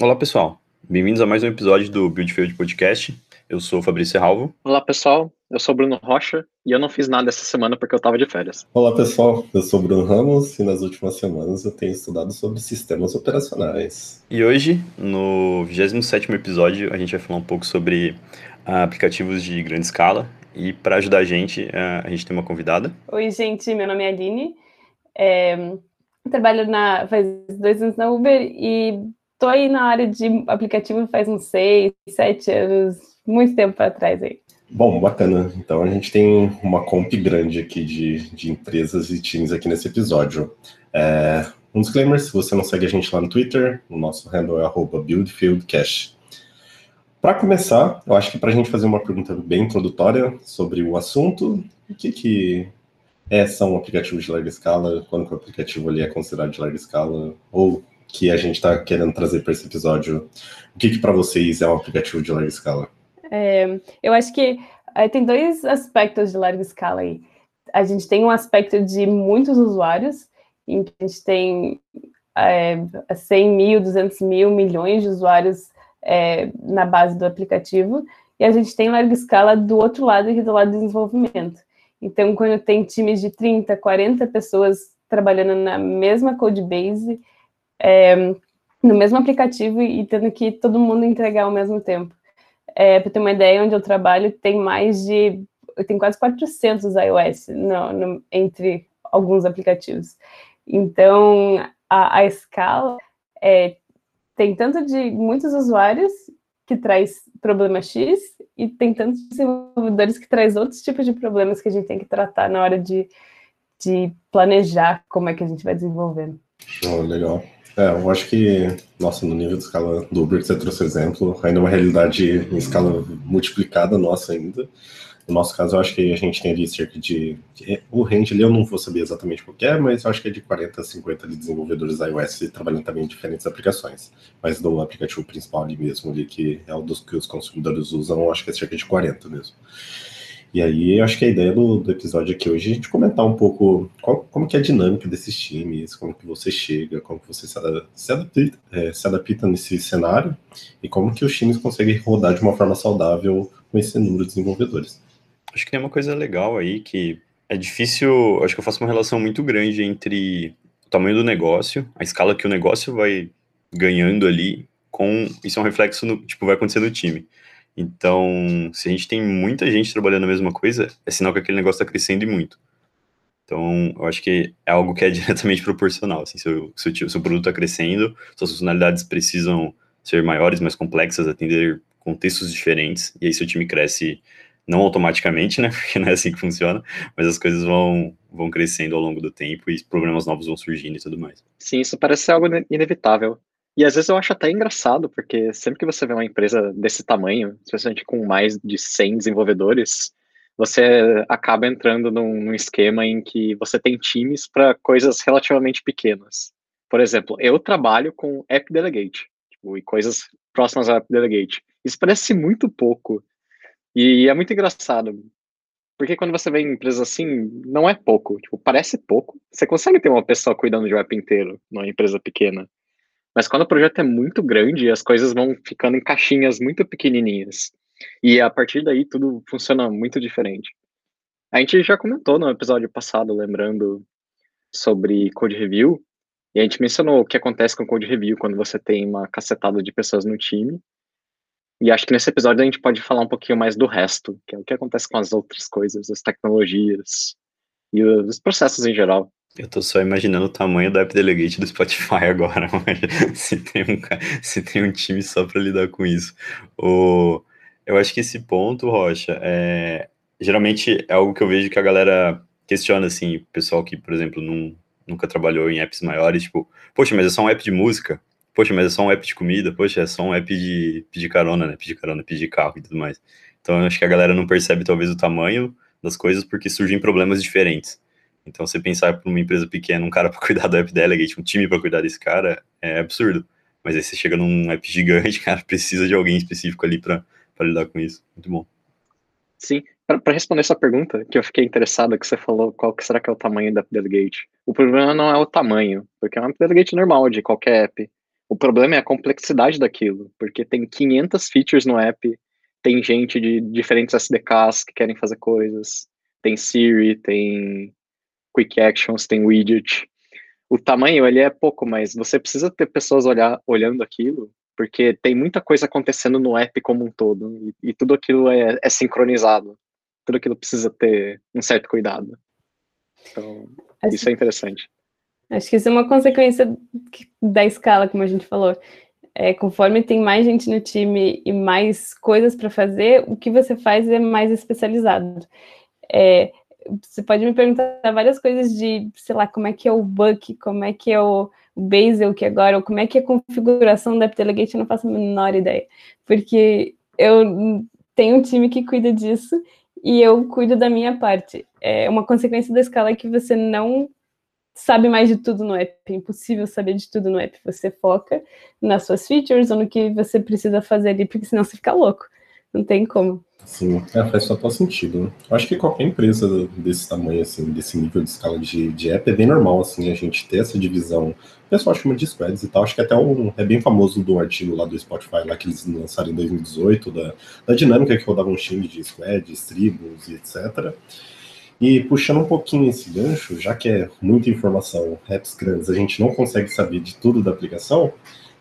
Olá, pessoal. Bem-vindos a mais um episódio do Build Field Podcast. Eu sou o Fabrício Ralvo. Olá, pessoal. Eu sou o Bruno Rocha e eu não fiz nada essa semana porque eu estava de férias. Olá, pessoal. Eu sou o Bruno Ramos e nas últimas semanas eu tenho estudado sobre sistemas operacionais. E hoje, no 27º episódio, a gente vai falar um pouco sobre uh, aplicativos de grande escala. E para ajudar a gente, uh, a gente tem uma convidada. Oi, gente. Meu nome é Aline. É, trabalho na, faz dois anos na Uber e tô aí na área de aplicativo faz uns seis, sete anos, muito tempo para trás aí. Bom, bacana. Então a gente tem uma comp grande aqui de, de empresas e times aqui nesse episódio. É, um disclaimer, se você não segue a gente lá no Twitter, o nosso handle é buildfieldcash. Para começar, eu acho que para a gente fazer uma pergunta bem introdutória sobre o assunto, o que, que é, são aplicativos de larga escala, quando o aplicativo ali é considerado de larga escala, ou que a gente está querendo trazer para esse episódio. O que, que para vocês é um aplicativo de larga escala? É, eu acho que é, tem dois aspectos de larga escala aí. A gente tem um aspecto de muitos usuários, em que a gente tem é, 100 mil, 200 mil, milhões de usuários é, na base do aplicativo, e a gente tem larga escala do outro lado, e do lado do desenvolvimento. Então, quando tem times de 30, 40 pessoas trabalhando na mesma code base, é, no mesmo aplicativo e tendo que todo mundo entregar ao mesmo tempo. É, Para ter uma ideia, onde eu trabalho tem mais de. tem quase 400 iOS no, no, entre alguns aplicativos. Então, a, a escala é, tem tanto de muitos usuários que traz problema X e tem tantos desenvolvedores que traz outros tipos de problemas que a gente tem que tratar na hora de, de planejar como é que a gente vai desenvolvendo. Oh, legal. É, eu acho que, nossa, no nível de escala do Uber que você trouxe exemplo, ainda é uma realidade em escala multiplicada nossa ainda. No nosso caso, eu acho que a gente tem ali cerca de. O range ali eu não vou saber exatamente qual é, mas eu acho que é de 40 a 50 de desenvolvedores iOS trabalhando também em diferentes aplicações. Mas do aplicativo principal ali mesmo, ali, que é o dos que os consumidores usam, eu acho que é cerca de 40 mesmo. E aí, acho que a ideia do, do episódio aqui hoje é a gente comentar um pouco qual, como que é a dinâmica desses times, como que você chega, como que você se, se, adapta, é, se adapta nesse cenário e como que os times conseguem rodar de uma forma saudável com esse número de desenvolvedores. Acho que tem uma coisa legal aí que é difícil, acho que eu faço uma relação muito grande entre o tamanho do negócio, a escala que o negócio vai ganhando ali, com isso é um reflexo no, tipo, vai acontecer no time. Então, se a gente tem muita gente trabalhando a mesma coisa, é sinal que aquele negócio está crescendo e muito. Então, eu acho que é algo que é diretamente proporcional. Assim, seu, seu, seu produto está crescendo, suas funcionalidades precisam ser maiores, mais complexas, atender contextos diferentes, e aí seu time cresce não automaticamente, né? Porque não é assim que funciona, mas as coisas vão, vão crescendo ao longo do tempo e problemas novos vão surgindo e tudo mais. Sim, isso parece ser algo inevitável. E às vezes eu acho até engraçado, porque sempre que você vê uma empresa desse tamanho, especialmente com mais de 100 desenvolvedores, você acaba entrando num, num esquema em que você tem times para coisas relativamente pequenas. Por exemplo, eu trabalho com App Delegate, tipo, e coisas próximas ao App Delegate. Isso parece muito pouco. E é muito engraçado. Porque quando você vê em empresas assim, não é pouco. Tipo, parece pouco. Você consegue ter uma pessoa cuidando de um app inteiro numa empresa pequena. Mas quando o projeto é muito grande, as coisas vão ficando em caixinhas muito pequenininhas. E a partir daí tudo funciona muito diferente. A gente já comentou no episódio passado, lembrando sobre code review, e a gente mencionou o que acontece com code review quando você tem uma cacetada de pessoas no time. E acho que nesse episódio a gente pode falar um pouquinho mais do resto, que é o que acontece com as outras coisas, as tecnologias e os processos em geral. Eu tô só imaginando o tamanho da App Delegate do Spotify agora, se tem um, se tem um time só para lidar com isso. O, eu acho que esse ponto, Rocha, é, geralmente é algo que eu vejo que a galera questiona, assim, o pessoal que, por exemplo, nunca trabalhou em apps maiores, tipo, poxa, mas é só um app de música? Poxa, mas é só um app de comida? Poxa, é só um app de pedir carona, né? Pedir carona, pedir carro e tudo mais. Então, eu acho que a galera não percebe, talvez, o tamanho das coisas porque surgem problemas diferentes. Então, você pensar para uma empresa pequena, um cara para cuidar do app delegate, um time para cuidar desse cara, é absurdo. Mas aí você chega num app gigante, cara, precisa de alguém específico ali para lidar com isso. Muito bom. Sim, para responder essa pergunta, que eu fiquei interessado, que você falou qual que será que é o tamanho da app delegate. O problema não é o tamanho, porque é uma app delegate normal de qualquer app. O problema é a complexidade daquilo, porque tem 500 features no app, tem gente de diferentes SDKs que querem fazer coisas, tem Siri, tem Quick Actions, tem Widget. O tamanho, ele é pouco, mas você precisa ter pessoas olhar, olhando aquilo, porque tem muita coisa acontecendo no app como um todo, e, e tudo aquilo é, é sincronizado. Tudo aquilo precisa ter um certo cuidado. Então, acho, isso é interessante. Acho que isso é uma consequência da escala, como a gente falou. É, conforme tem mais gente no time e mais coisas para fazer, o que você faz é mais especializado. É, você pode me perguntar várias coisas de, sei lá, como é que é o Buck, como é que é o, Bazel que agora, ou como é que é a configuração da AppDelegate, eu não faço a menor ideia. Porque eu tenho um time que cuida disso e eu cuido da minha parte. É uma consequência da escala que você não sabe mais de tudo no app. É impossível saber de tudo no app. Você foca nas suas features ou no que você precisa fazer ali, porque senão você fica louco. Não tem como. Sim, é, faz total sentido. Né? Eu acho que qualquer empresa desse tamanho, assim, desse nível de escala de, de app, é bem normal, assim, a gente ter essa divisão. O pessoal chama de squads e tal. Acho que até um, é bem famoso do artigo lá do Spotify, lá que eles lançaram em 2018, da, da dinâmica que rodava um time de squads, tribos e etc. E puxando um pouquinho esse gancho, já que é muita informação, apps grandes, a gente não consegue saber de tudo da aplicação,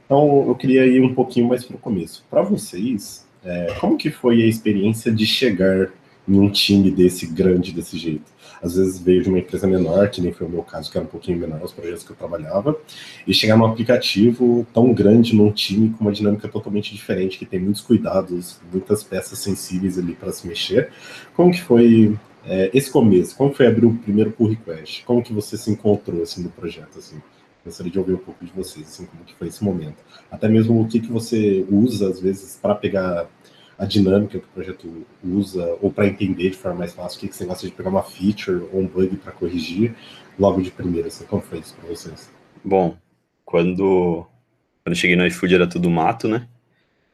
então eu queria ir um pouquinho mais para o começo. Para vocês, é, como que foi a experiência de chegar em um time desse grande desse jeito? Às vezes veio de uma empresa menor, que nem foi o meu caso, que era um pouquinho menor os projetos que eu trabalhava, e chegar num aplicativo tão grande, num time com uma dinâmica totalmente diferente, que tem muitos cuidados, muitas peças sensíveis ali para se mexer. Como que foi é, esse começo? Como foi abrir o primeiro pull request? Como que você se encontrou assim no projeto assim? Gostaria de ouvir um pouco de vocês, assim, como que foi esse momento. Até mesmo o que, que você usa, às vezes, para pegar a dinâmica que o projeto usa, ou para entender de forma mais fácil o que, que você gosta de pegar uma feature ou um bug para corrigir logo de primeira. Assim, como foi isso para vocês? Bom, quando, quando cheguei no iFood era tudo mato, né?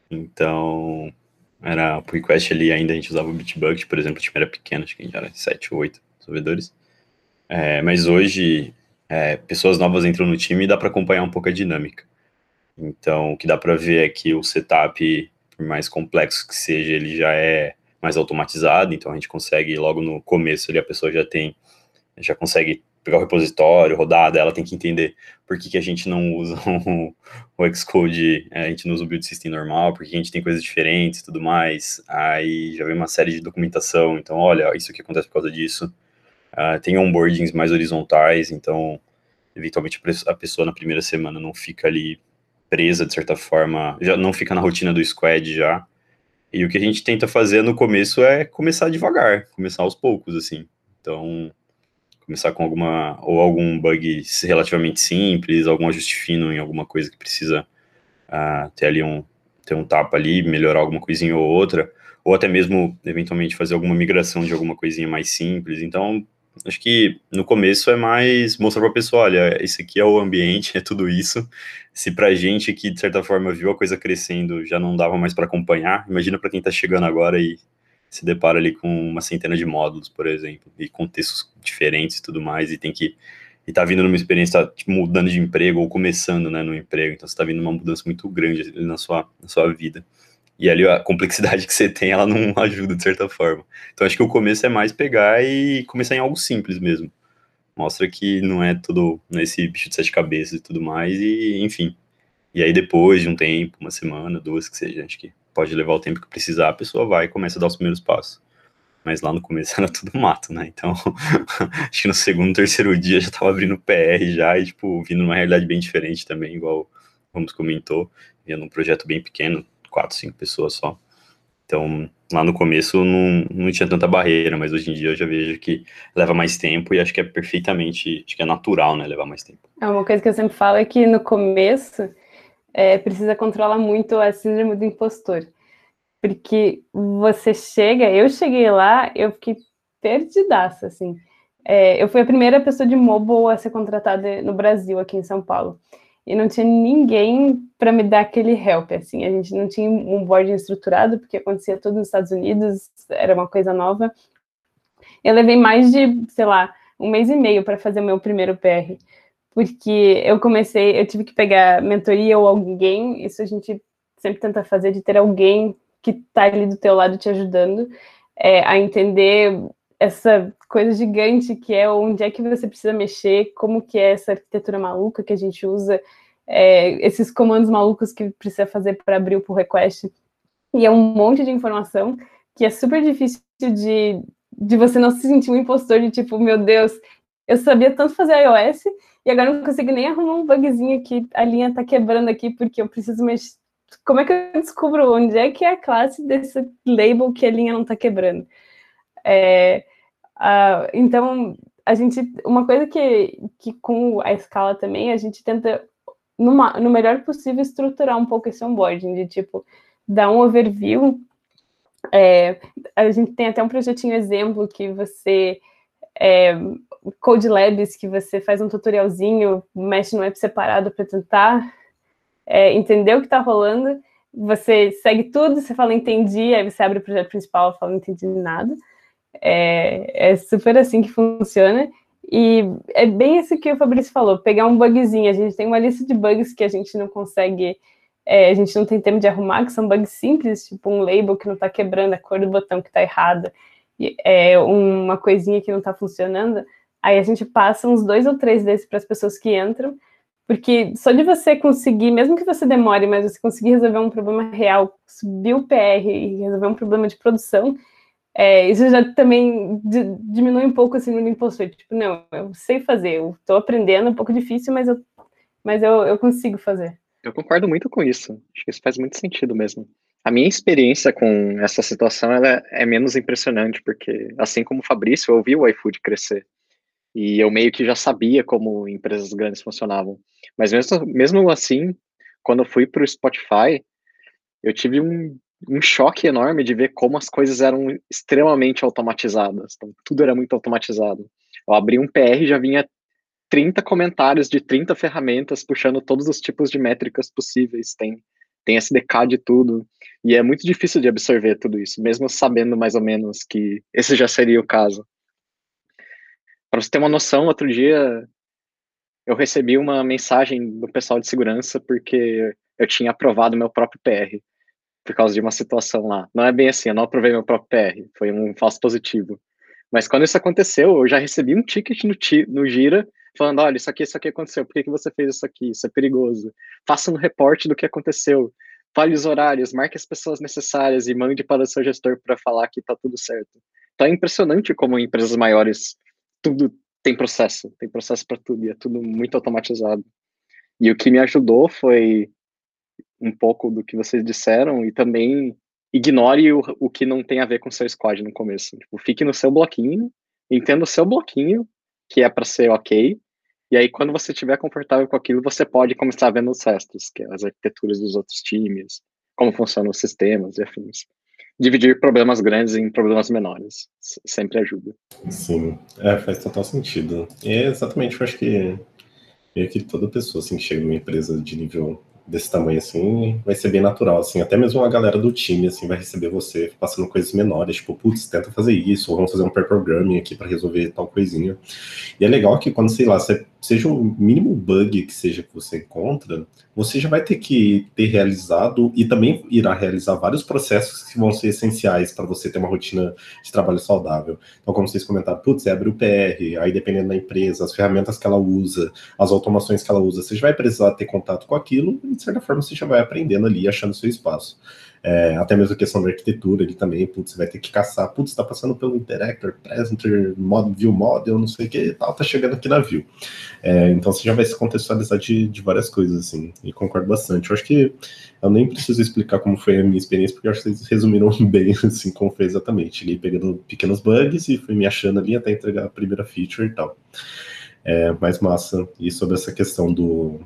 Então, era o request ali, ainda a gente usava o Bitbucket, por exemplo, o time era pequeno, acho que a gente era 7 ou 8 desenvolvedores. É, mas hoje é, pessoas novas entram no time e dá para acompanhar um pouco a dinâmica. Então, o que dá para ver é que o setup, por mais complexo que seja, ele já é mais automatizado, então a gente consegue, logo no começo ali, a pessoa já tem, já consegue pegar o repositório, rodar, ela tem que entender por que, que a gente não usa o, o Xcode, é, a gente não usa o build system normal, porque a gente tem coisas diferentes e tudo mais, aí já vem uma série de documentação, então, olha, isso que acontece por causa disso, Uh, tem onboardings mais horizontais, então, eventualmente, a pessoa na primeira semana não fica ali presa, de certa forma, já não fica na rotina do squad já. E o que a gente tenta fazer no começo é começar devagar, começar aos poucos, assim. Então, começar com alguma, ou algum bug relativamente simples, algum ajuste fino em alguma coisa que precisa uh, ter ali um, ter um tapa ali, melhorar alguma coisinha ou outra, ou até mesmo, eventualmente, fazer alguma migração de alguma coisinha mais simples. Então, Acho que no começo é mais mostrar para a pessoa, olha, esse aqui é o ambiente, é tudo isso. Se para gente que de certa forma viu a coisa crescendo já não dava mais para acompanhar, imagina para quem está chegando agora e se depara ali com uma centena de módulos, por exemplo, e contextos diferentes e tudo mais, e tem que e tá vindo numa experiência, tá, tipo, mudando de emprego ou começando, né, no emprego, então você tá vindo uma mudança muito grande na sua, na sua vida. E ali a complexidade que você tem, ela não ajuda de certa forma. Então acho que o começo é mais pegar e começar em algo simples mesmo. Mostra que não é tudo nesse bicho de sete cabeças e tudo mais, e enfim. E aí depois de um tempo, uma semana, duas, que seja, acho que pode levar o tempo que precisar, a pessoa vai e começa a dar os primeiros passos. Mas lá no começo era tudo mato, né? Então, acho que no segundo, terceiro dia já tava abrindo PR já, e, tipo, vindo numa realidade bem diferente também, igual o Ramos comentou, vinha num projeto bem pequeno, quatro, cinco pessoas só. Então, lá no começo não, não tinha tanta barreira, mas hoje em dia eu já vejo que leva mais tempo e acho que é perfeitamente, acho que é natural, né, levar mais tempo. É uma coisa que eu sempre falo é que no começo é, precisa controlar muito a síndrome do impostor. Porque você chega, eu cheguei lá, eu fiquei perdidaça, assim. É, eu fui a primeira pessoa de mobile a ser contratada no Brasil, aqui em São Paulo e não tinha ninguém para me dar aquele help, assim, a gente não tinha um boarding estruturado, porque acontecia tudo nos Estados Unidos, era uma coisa nova. Eu levei mais de, sei lá, um mês e meio para fazer o meu primeiro PR, porque eu comecei, eu tive que pegar mentoria ou alguém, isso a gente sempre tenta fazer, de ter alguém que está ali do teu lado te ajudando é, a entender essa coisa gigante que é onde é que você precisa mexer, como que é essa arquitetura maluca que a gente usa, é, esses comandos malucos que precisa fazer para abrir o pull request. E é um monte de informação que é super difícil de, de você não se sentir um impostor de tipo, meu Deus, eu sabia tanto fazer iOS e agora não consigo nem arrumar um bugzinho que a linha está quebrando aqui porque eu preciso mexer. Como é que eu descubro onde é que é a classe desse label que a linha não está quebrando? É, então, a gente, uma coisa que, que com a escala também, a gente tenta, numa, no melhor possível, estruturar um pouco esse onboarding, de tipo, dar um overview. É, a gente tem até um projetinho exemplo que você. É, Code Labs, que você faz um tutorialzinho, mexe no app separado para tentar é, entender o que está rolando. Você segue tudo, você fala entendi, aí você abre o projeto principal e fala não entendi nada. É, é super assim que funciona. E é bem isso que o Fabrício falou, pegar um bugzinho. A gente tem uma lista de bugs que a gente não consegue, é, a gente não tem tempo de arrumar, que são bugs simples, tipo um label que não está quebrando, a cor do botão que está errada, é, uma coisinha que não está funcionando. Aí a gente passa uns dois ou três desses para as pessoas que entram, porque só de você conseguir, mesmo que você demore, mas você conseguir resolver um problema real, subir o PR e resolver um problema de produção, é, isso já também diminui um pouco assim no impostor. Tipo, não, eu sei fazer, eu estou aprendendo, é um pouco difícil, mas eu, mas eu, eu consigo fazer. Eu concordo muito com isso. Acho que isso faz muito sentido mesmo. A minha experiência com essa situação ela é menos impressionante, porque assim como o Fabrício, eu vi o iFood crescer. E eu meio que já sabia como empresas grandes funcionavam. Mas mesmo, mesmo assim, quando eu fui para o Spotify, eu tive um um choque enorme de ver como as coisas eram extremamente automatizadas. Então, tudo era muito automatizado. Eu abri um PR e já vinha 30 comentários de 30 ferramentas puxando todos os tipos de métricas possíveis. Tem, tem SDK de tudo. E é muito difícil de absorver tudo isso, mesmo sabendo mais ou menos que esse já seria o caso. Para você ter uma noção, outro dia eu recebi uma mensagem do pessoal de segurança porque eu tinha aprovado meu próprio PR por causa de uma situação lá. Não é bem assim, eu não aprovei meu próprio PR, foi um falso positivo. Mas quando isso aconteceu, eu já recebi um ticket no, no Gira falando, olha, isso aqui, isso aqui aconteceu, por que, que você fez isso aqui? Isso é perigoso. Faça um reporte do que aconteceu. Fale os horários, marque as pessoas necessárias e mande para o seu gestor para falar que está tudo certo. Então é impressionante como empresas maiores tudo tem processo, tem processo para tudo e é tudo muito automatizado. E o que me ajudou foi um pouco do que vocês disseram e também ignore o, o que não tem a ver com seu squad no começo. Tipo, fique no seu bloquinho, entenda o seu bloquinho, que é para ser ok, e aí quando você estiver confortável com aquilo, você pode começar vendo os restos, que é as arquiteturas dos outros times, como funcionam os sistemas e afins. Dividir problemas grandes em problemas menores sempre ajuda. Sim, é, faz total sentido. E é exatamente, eu acho que meio que toda pessoa assim, que chega numa empresa de nível desse tamanho assim, vai ser bem natural, assim, até mesmo a galera do time, assim, vai receber você passando coisas menores, tipo, putz, tenta fazer isso, ou vamos fazer um pair programming aqui para resolver tal coisinha. E é legal que quando, sei lá, você seja o mínimo bug que seja que você encontra, você já vai ter que ter realizado e também irá realizar vários processos que vão ser essenciais para você ter uma rotina de trabalho saudável. Então, como vocês comentaram, putz, você abre o PR, aí dependendo da empresa, as ferramentas que ela usa, as automações que ela usa, você já vai precisar ter contato com aquilo e, de certa forma, você já vai aprendendo ali, achando seu espaço. É, até mesmo a questão da arquitetura ali também, putz, você vai ter que caçar, putz, está passando pelo Interactor, Presenter, mod, View Model, não sei o que tal, tá chegando aqui na View. É, então você já vai se contextualizar de, de várias coisas, assim, e concordo bastante. Eu acho que eu nem preciso explicar como foi a minha experiência, porque eu acho que vocês resumiram bem, assim, como foi exatamente. Ali pegando pequenos bugs e fui me achando ali até entregar a primeira feature e tal. É, mais massa. E sobre essa questão do,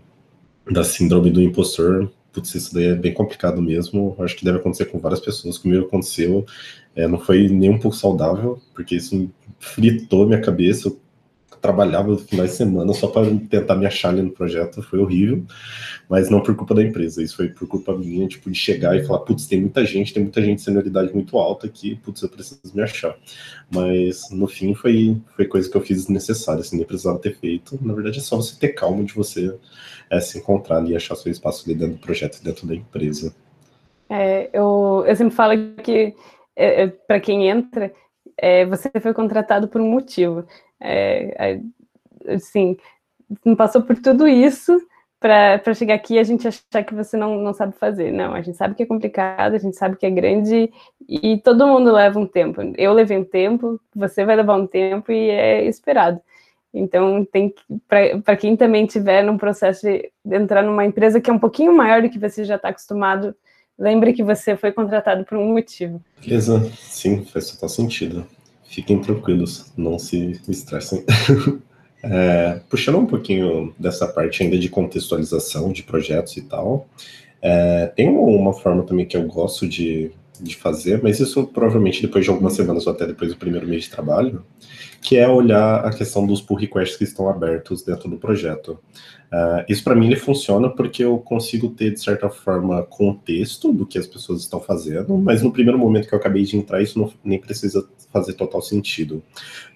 da síndrome do impostor, putz, isso daí é bem complicado mesmo. Acho que deve acontecer com várias pessoas. Comigo aconteceu. É, não foi nem um pouco saudável, porque isso fritou minha cabeça. Eu trabalhava finais de semana só para tentar me achar ali no projeto, foi horrível, mas não por culpa da empresa, isso foi por culpa minha, tipo, de chegar e falar, putz, tem muita gente, tem muita gente de senioridade muito alta aqui, putz, eu preciso me achar. Mas, no fim, foi, foi coisa que eu fiz desnecessária, assim, nem precisava ter feito. Na verdade, é só você ter calma de você é, se encontrar ali e achar seu espaço ali dentro do projeto, dentro da empresa. É, eu, eu sempre falo que, é, é para quem entra, é, você foi contratado por um motivo. É, é, assim, passou por tudo isso para chegar aqui e a gente achar que você não, não sabe fazer. Não, a gente sabe que é complicado, a gente sabe que é grande e todo mundo leva um tempo. Eu levei um tempo, você vai levar um tempo e é esperado. Então, tem para quem também tiver num processo de entrar numa empresa que é um pouquinho maior do que você já está acostumado, lembre que você foi contratado por um motivo. Beleza, sim, faz total sentido. Fiquem tranquilos, não se estressem. é, puxando um pouquinho dessa parte ainda de contextualização de projetos e tal, é, tem uma forma também que eu gosto de, de fazer, mas isso provavelmente depois de algumas semanas ou até depois do primeiro mês de trabalho, que é olhar a questão dos pull requests que estão abertos dentro do projeto. Uh, isso para mim ele funciona porque eu consigo ter, de certa forma, contexto do que as pessoas estão fazendo, mas no primeiro momento que eu acabei de entrar, isso não, nem precisa fazer total sentido.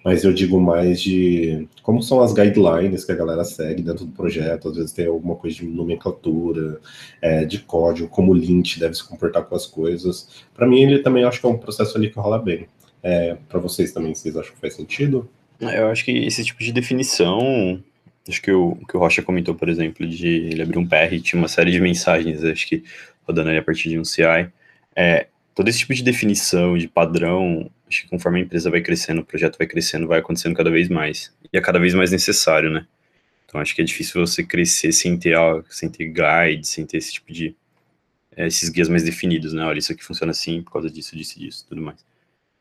Mas eu digo mais de como são as guidelines que a galera segue dentro do projeto, às vezes tem alguma coisa de nomenclatura, é, de código, como o lint deve se comportar com as coisas. Para mim, ele também acho que é um processo ali que rola bem. É, para vocês também, vocês acham que faz sentido? Eu acho que esse tipo de definição Acho que o que o Rocha comentou, por exemplo, de ele abrir um PR e tinha uma série de mensagens, acho que rodando ali a partir de um CI. É, todo esse tipo de definição, de padrão, acho que conforme a empresa vai crescendo, o projeto vai crescendo, vai acontecendo cada vez mais. E é cada vez mais necessário, né? Então acho que é difícil você crescer sem ter, sem ter guide, sem ter esse tipo de. É, esses guias mais definidos, né? Olha, isso aqui funciona assim por causa disso, disso, disso, tudo mais.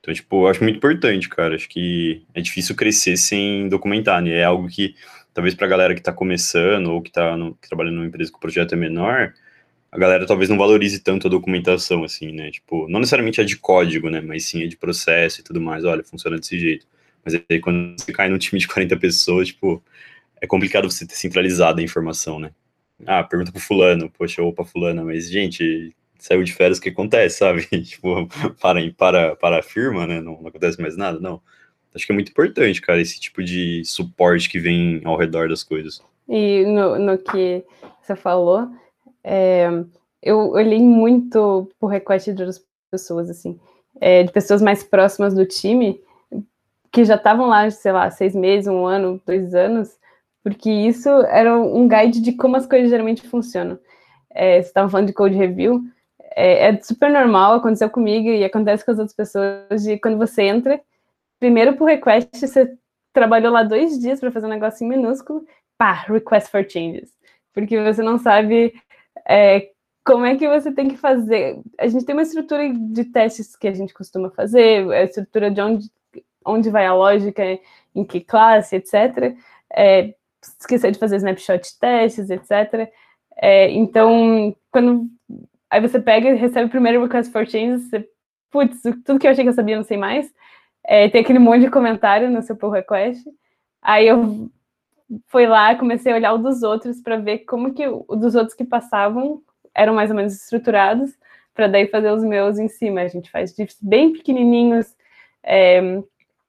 Então, tipo, eu acho muito importante, cara. Acho que é difícil crescer sem documentar, né? É algo que talvez para a galera que está começando ou que está que trabalha numa empresa que o projeto é menor, a galera talvez não valorize tanto a documentação, assim, né? Tipo, não necessariamente é de código, né? Mas sim é de processo e tudo mais. Olha, funciona desse jeito. Mas aí quando você cai num time de 40 pessoas, tipo, é complicado você ter centralizado a informação, né? Ah, pergunta pro fulano, poxa, opa, fulana, mas, gente, saiu de férias, o que acontece, sabe? tipo, para, para, para a firma, né? Não, não acontece mais nada, não. Acho que é muito importante, cara, esse tipo de suporte que vem ao redor das coisas. E no, no que você falou, é, eu olhei muito por request de outras pessoas, assim, é, de pessoas mais próximas do time, que já estavam lá, sei lá, seis meses, um ano, dois anos, porque isso era um guide de como as coisas geralmente funcionam. É, você estava falando de code review, é, é, super normal, aconteceu comigo e acontece com as outras pessoas, de quando você entra primeiro por request, você trabalhou lá dois dias para fazer um negocinho minúsculo, pá, request for changes. Porque você não sabe é, como é que você tem que fazer. A gente tem uma estrutura de testes que a gente costuma fazer, a estrutura de onde, onde vai a lógica, em que classe, etc. É, esquecer de fazer snapshot testes, etc. É, então, quando aí você pega e recebe o primeiro request for changes, você, putz, tudo que eu achei que eu sabia, não sei mais é, tem aquele monte de comentário no seu pull request. Aí eu fui lá, comecei a olhar o dos outros para ver como que o dos outros que passavam eram mais ou menos estruturados, para daí fazer os meus em cima. A gente faz diffs bem pequenininhos, é,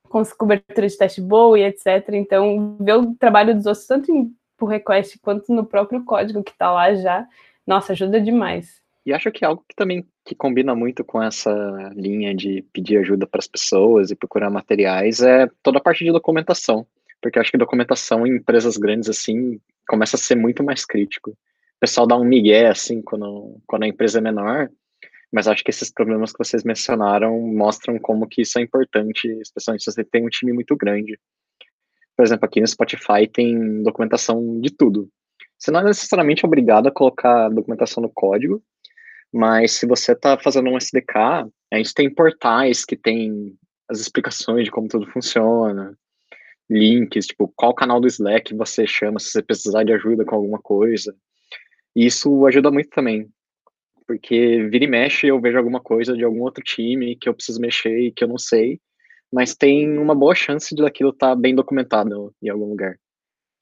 com cobertura de teste boa e etc. Então, ver o trabalho dos outros, tanto em pull request quanto no próprio código que está lá já, nossa, ajuda demais. E acho que é algo que também que combina muito com essa linha de pedir ajuda para as pessoas e procurar materiais é toda a parte de documentação. Porque acho que documentação em empresas grandes assim começa a ser muito mais crítico. O pessoal dá um migué assim quando, quando a empresa é menor, mas acho que esses problemas que vocês mencionaram mostram como que isso é importante, especialmente se você tem um time muito grande. Por exemplo, aqui no Spotify tem documentação de tudo. Você não é necessariamente obrigado a colocar documentação no código, mas se você está fazendo um SDK, a gente tem portais que tem as explicações de como tudo funciona, links, tipo, qual canal do Slack você chama se você precisar de ajuda com alguma coisa. E isso ajuda muito também, porque vira e mexe eu vejo alguma coisa de algum outro time que eu preciso mexer e que eu não sei, mas tem uma boa chance de daquilo estar tá bem documentado em algum lugar.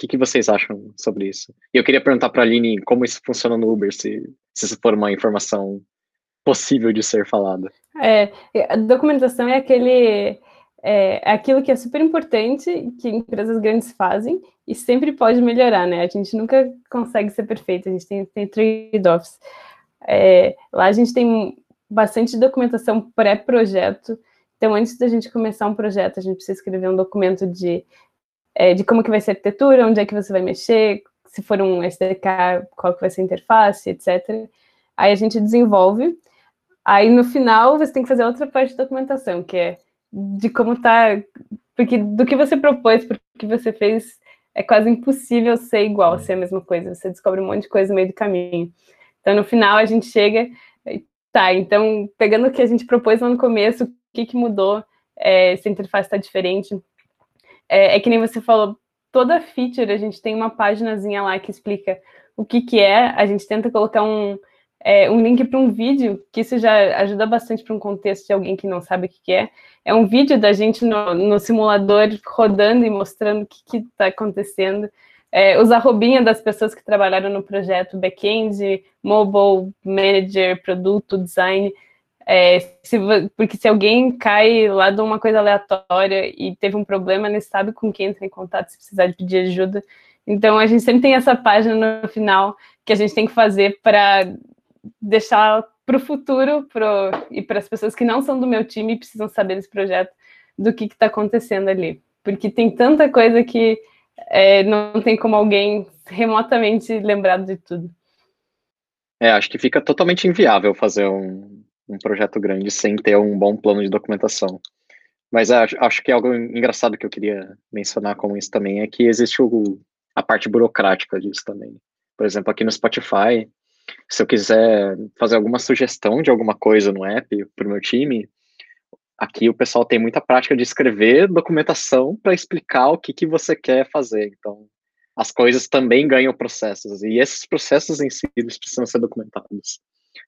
Que, que vocês acham sobre isso? E eu queria perguntar para a Aline como isso funciona no Uber, se, se isso for uma informação possível de ser falada. É, a documentação é aquele é, é aquilo que é super importante que empresas grandes fazem e sempre pode melhorar, né? A gente nunca consegue ser perfeito, a gente tem, tem trade-offs. É, lá a gente tem bastante documentação pré-projeto, então antes da gente começar um projeto, a gente precisa escrever um documento de, é, de como que vai ser a arquitetura, onde é que você vai mexer, se for um SDK, qual que vai ser a interface, etc. Aí a gente desenvolve, aí no final você tem que fazer outra parte de documentação, que é de como tá, porque do que você propôs, porque que você fez, é quase impossível ser igual, ser a mesma coisa. Você descobre um monte de coisa no meio do caminho. Então, no final, a gente chega, tá, então, pegando o que a gente propôs lá no começo, o que, que mudou, é, se a interface está diferente. É, é, que nem você falou, toda feature, a gente tem uma páginazinha lá que explica o que, que é, a gente tenta colocar um, é, um link para um vídeo, que isso já ajuda bastante para um contexto de alguém que não sabe o que, que é. É um vídeo da gente no, no simulador rodando e mostrando o que está acontecendo. É, os arrobinhas das pessoas que trabalharam no projeto, back-end, mobile, manager, produto, design. É, se, porque se alguém cai lá de uma coisa aleatória e teve um problema, ele sabe com quem entrar em contato se precisar de pedir ajuda. Então a gente sempre tem essa página no final que a gente tem que fazer para deixar para o futuro pro, e para as pessoas que não são do meu time e precisam saber desse projeto, do que está acontecendo ali. Porque tem tanta coisa que é, não tem como alguém remotamente lembrar de tudo. É, acho que fica totalmente inviável fazer um, um projeto grande sem ter um bom plano de documentação. Mas acho, acho que algo engraçado que eu queria mencionar com isso também é que existe o, a parte burocrática disso também. Por exemplo, aqui no Spotify, se eu quiser fazer alguma sugestão de alguma coisa no app para o meu time, aqui o pessoal tem muita prática de escrever documentação para explicar o que, que você quer fazer. Então, as coisas também ganham processos, e esses processos em si eles precisam ser documentados.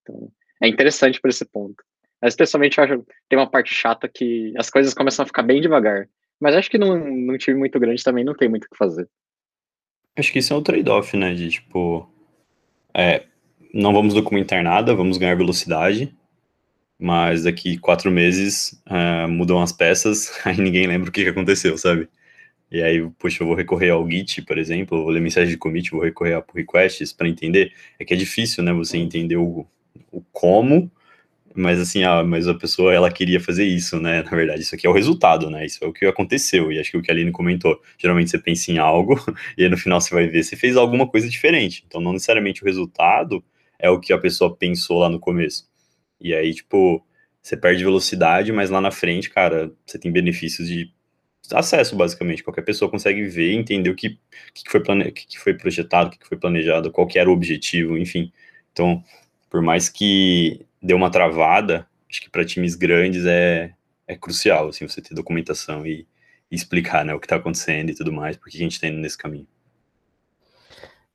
Então, é interessante por esse ponto. Mas, especialmente, eu acho tem uma parte chata que as coisas começam a ficar bem devagar. Mas acho que num, num time muito grande também não tem muito o que fazer. Acho que isso é um trade-off, né? De tipo. É, não vamos documentar nada, vamos ganhar velocidade, mas daqui quatro meses uh, mudam as peças, aí ninguém lembra o que, que aconteceu, sabe? E aí, poxa, eu vou recorrer ao Git, por exemplo, vou ler mensagem de commit, vou recorrer a pull requests para entender. É que é difícil, né, você entender o, o como, mas assim, ah, mas a pessoa, ela queria fazer isso, né, na verdade, isso aqui é o resultado, né, isso é o que aconteceu, e acho que o que a Aline comentou, geralmente você pensa em algo, e aí no final você vai ver, você fez alguma coisa diferente, então não necessariamente o resultado é o que a pessoa pensou lá no começo. E aí, tipo, você perde velocidade, mas lá na frente, cara, você tem benefícios de acesso, basicamente. Qualquer pessoa consegue ver e entender o que, que, foi, plane... que foi projetado, o que foi planejado, qual era o objetivo, enfim. Então, por mais que dê uma travada, acho que para times grandes é, é crucial, assim, você ter documentação e, e explicar, né, o que está acontecendo e tudo mais, porque a gente está indo nesse caminho.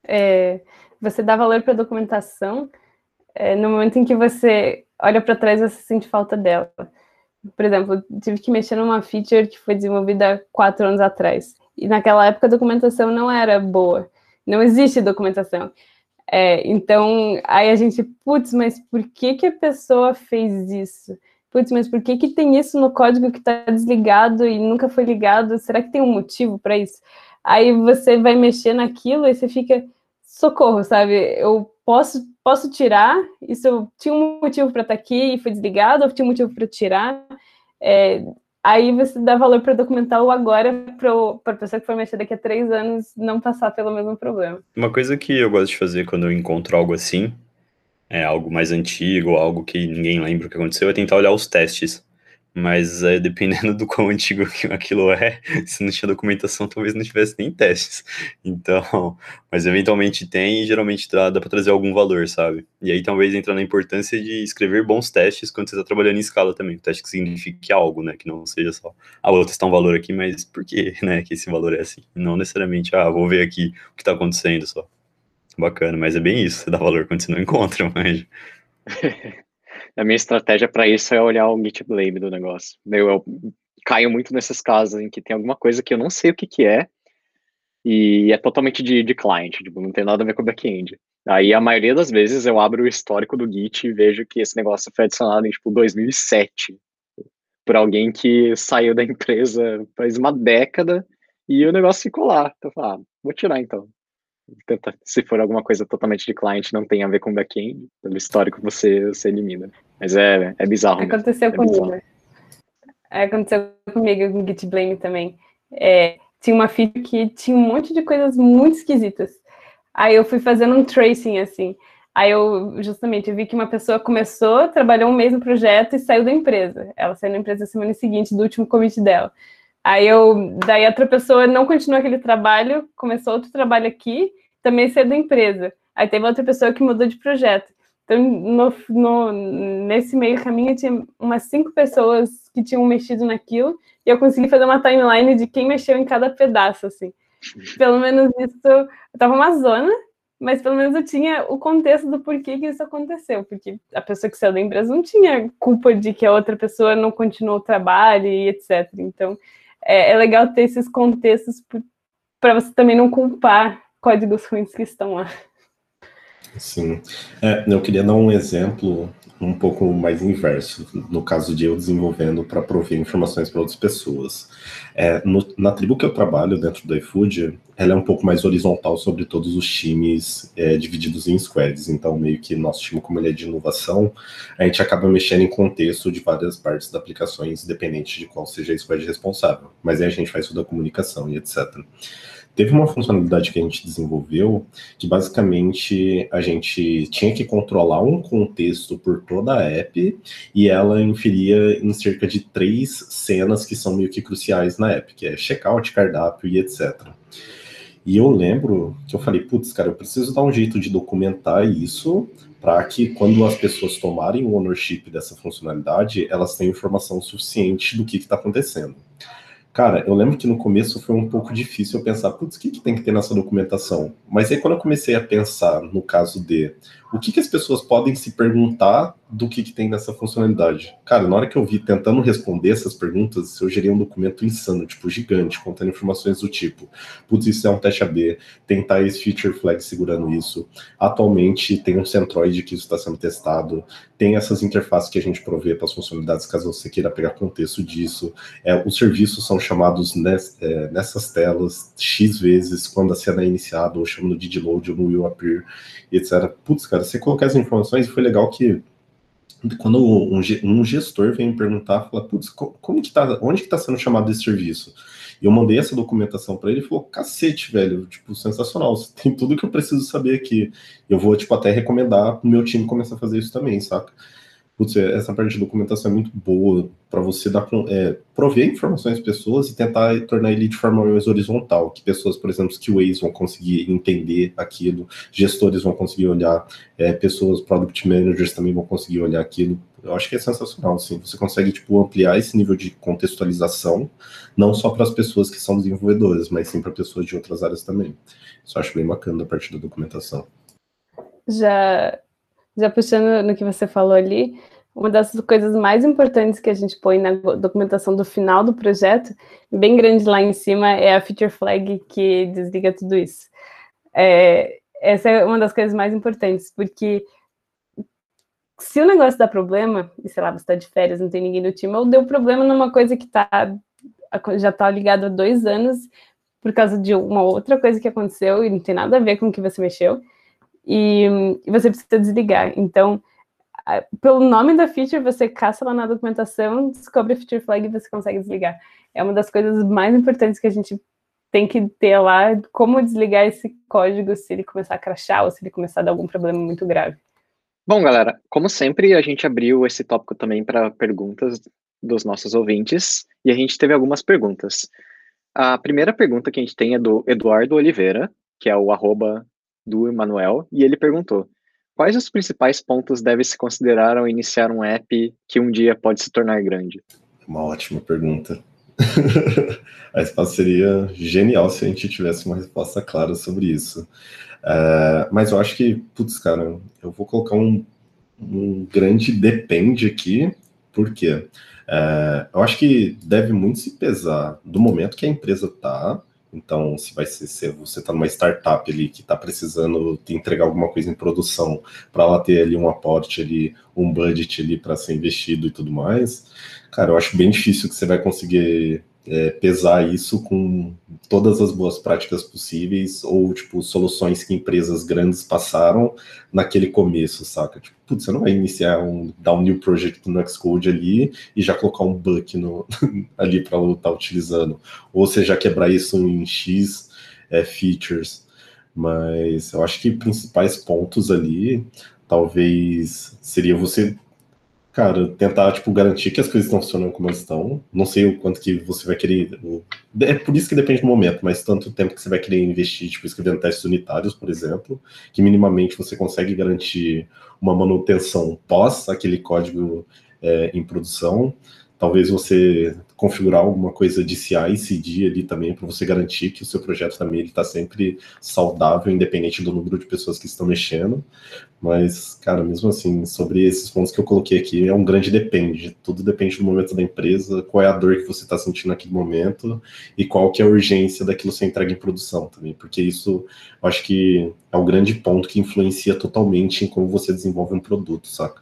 É, você dá valor para a documentação é, no momento em que você olha para trás você sente falta dela. Por exemplo, tive que mexer numa feature que foi desenvolvida quatro anos atrás. E naquela época a documentação não era boa. Não existe documentação. É, então, aí a gente, putz, mas por que, que a pessoa fez isso? Putz, mas por que, que tem isso no código que está desligado e nunca foi ligado? Será que tem um motivo para isso? Aí você vai mexer naquilo e você fica, socorro, sabe? Eu posso posso tirar, isso tinha um motivo para estar tá aqui e foi desligado, ou tinha um motivo para tirar. É, aí você dá valor para o agora para a pessoa que for mexer daqui a três anos não passar pelo mesmo problema. Uma coisa que eu gosto de fazer quando eu encontro algo assim, é algo mais antigo, algo que ninguém lembra o que aconteceu, é tentar olhar os testes mas é, dependendo do quão antigo aquilo é, se não tinha documentação, talvez não tivesse nem testes. Então, mas eventualmente tem e geralmente dá, dá para trazer algum valor, sabe? E aí talvez entra na importância de escrever bons testes quando você está trabalhando em escala também. O teste que signifique algo, né? Que não seja só, ah, vou testar um valor aqui, mas por que, né? Que esse valor é assim? Não necessariamente, ah, vou ver aqui o que está acontecendo só. Bacana, mas é bem isso, você dá valor quando você não encontra, mas. A minha estratégia para isso é olhar o GitLab do negócio. Eu, eu caio muito nesses casos em que tem alguma coisa que eu não sei o que, que é e é totalmente de, de client, tipo, não tem nada a ver com back-end. Aí a maioria das vezes eu abro o histórico do Git e vejo que esse negócio foi adicionado em tipo 2007 por alguém que saiu da empresa faz uma década e o negócio ficou lá. Então eu falo, ah, vou tirar então. Se for alguma coisa totalmente de cliente, não tem a ver com back-end, pelo histórico você, você elimina. Mas é, é bizarro. Aconteceu mesmo. É comigo. É, aconteceu comigo com Git Blame também. É, tinha uma feature que tinha um monte de coisas muito esquisitas. Aí eu fui fazendo um tracing, assim. Aí eu, justamente, eu vi que uma pessoa começou, trabalhou um mês no projeto e saiu da empresa. Ela saiu da empresa na semana seguinte, do último commit dela. Aí eu, daí outra pessoa não continuou aquele trabalho, começou outro trabalho aqui, também saiu da empresa. Aí teve outra pessoa que mudou de projeto. Então, no, no, nesse meio caminho, tinha umas cinco pessoas que tinham mexido naquilo, e eu consegui fazer uma timeline de quem mexeu em cada pedaço, assim. Pelo menos isso, eu tava uma zona, mas pelo menos eu tinha o contexto do porquê que isso aconteceu, porque a pessoa que saiu da empresa não tinha culpa de que a outra pessoa não continuou o trabalho e etc. Então, é, é legal ter esses contextos para você também não culpar códigos ruins que estão lá. Sim. É, eu queria dar um exemplo um pouco mais inverso, no caso de eu desenvolvendo para prover informações para outras pessoas. É, no, na tribo que eu trabalho, dentro do iFood, ela é um pouco mais horizontal sobre todos os times é, divididos em squads. Então, meio que nosso time, como ele é de inovação, a gente acaba mexendo em contexto de várias partes da aplicações, independente de qual seja a squad responsável. Mas aí a gente faz toda a comunicação e etc. Teve uma funcionalidade que a gente desenvolveu que basicamente a gente tinha que controlar um contexto por toda a app e ela inferia em cerca de três cenas que são meio que cruciais na app, que é checkout, cardápio e etc. E eu lembro que eu falei, putz, cara, eu preciso dar um jeito de documentar isso para que quando as pessoas tomarem o ownership dessa funcionalidade, elas tenham informação suficiente do que está acontecendo. Cara, eu lembro que no começo foi um pouco difícil eu pensar, putz, o que, que tem que ter nessa documentação? Mas aí quando eu comecei a pensar no caso de o que, que as pessoas podem se perguntar do que, que tem nessa funcionalidade. Cara, na hora que eu vi tentando responder essas perguntas, eu gerei um documento insano, tipo, gigante, contendo informações do tipo, putz, isso é um teste AB, tem tais feature flags segurando isso. Atualmente tem um Centroid que isso está sendo testado, tem essas interfaces que a gente provê para as funcionalidades, caso você queira pegar contexto disso. É, os serviços são chamados ness, é, nessas telas X vezes, quando a cena é iniciada, ou chamando de load ou no will appear, etc. Putz, cara, você colocar essas informações, foi legal que quando um, um gestor vem me perguntar, fala, putz, como que tá, onde que está sendo chamado esse serviço? E eu mandei essa documentação para ele e falou, cacete, velho, tipo, sensacional, tem tudo que eu preciso saber aqui. Eu vou, tipo, até recomendar o meu time começar a fazer isso também, saca? Putz, é, essa parte de documentação é muito boa para você dar é, prover informações às pessoas e tentar tornar ele de forma mais horizontal, que pessoas, por exemplo, QAs vão conseguir entender aquilo, gestores vão conseguir olhar, é, pessoas, product managers também vão conseguir olhar aquilo. Eu acho que é sensacional, assim, você consegue, tipo, ampliar esse nível de contextualização, não só para as pessoas que são desenvolvedoras, mas sim para pessoas de outras áreas também. Isso eu acho bem bacana a parte da documentação. Já já puxando no que você falou ali, uma das coisas mais importantes que a gente põe na documentação do final do projeto, bem grande lá em cima, é a feature flag que desliga tudo isso. É, essa é uma das coisas mais importantes, porque se o negócio dá problema, e sei lá, você está de férias, não tem ninguém do time, ou deu problema numa coisa que tá, já está ligado há dois anos, por causa de uma outra coisa que aconteceu e não tem nada a ver com o que você mexeu, e, e você precisa desligar. Então, pelo nome da feature, você caça lá na documentação, descobre a feature flag e você consegue desligar. É uma das coisas mais importantes que a gente tem que ter lá, como desligar esse código se ele começar a crashar ou se ele começar a dar algum problema muito grave. Bom, galera, como sempre, a gente abriu esse tópico também para perguntas dos nossos ouvintes e a gente teve algumas perguntas. A primeira pergunta que a gente tem é do Eduardo Oliveira, que é o arroba do Emanuel, e ele perguntou: quais os principais pontos deve se considerar ao iniciar um app que um dia pode se tornar grande? Uma ótima pergunta. a resposta seria genial se a gente tivesse uma resposta clara sobre isso. Uh, mas eu acho que, putz, cara, eu vou colocar um, um grande depende aqui, por quê? É, eu acho que deve muito se pesar do momento que a empresa está. Então, se vai ser, se você está numa startup ali que está precisando te entregar alguma coisa em produção para ela ter ali um aporte ali, um budget ali para ser investido e tudo mais, cara, eu acho bem difícil que você vai conseguir é, pesar isso com todas as boas práticas possíveis ou, tipo, soluções que empresas grandes passaram naquele começo, saca? Tipo, putz, você não vai iniciar um, dar um new project no Xcode ali e já colocar um bug no, ali para estar tá utilizando. Ou você já quebrar isso em X é, features. Mas eu acho que principais pontos ali, talvez, seria você Cara, tentar, tipo, garantir que as coisas estão funcionando como elas estão. Não sei o quanto que você vai querer. É por isso que depende do momento, mas tanto tempo que você vai querer investir, tipo, escrevendo testes unitários, por exemplo, que minimamente você consegue garantir uma manutenção pós aquele código é, em produção. Talvez você configurar alguma coisa de CI e CD ali também, para você garantir que o seu projeto também está sempre saudável, independente do número de pessoas que estão mexendo. Mas, cara, mesmo assim, sobre esses pontos que eu coloquei aqui, é um grande depende. Tudo depende do momento da empresa, qual é a dor que você está sentindo naquele momento e qual que é a urgência daquilo ser entregue em produção também. Porque isso, eu acho que é um grande ponto que influencia totalmente em como você desenvolve um produto, saca?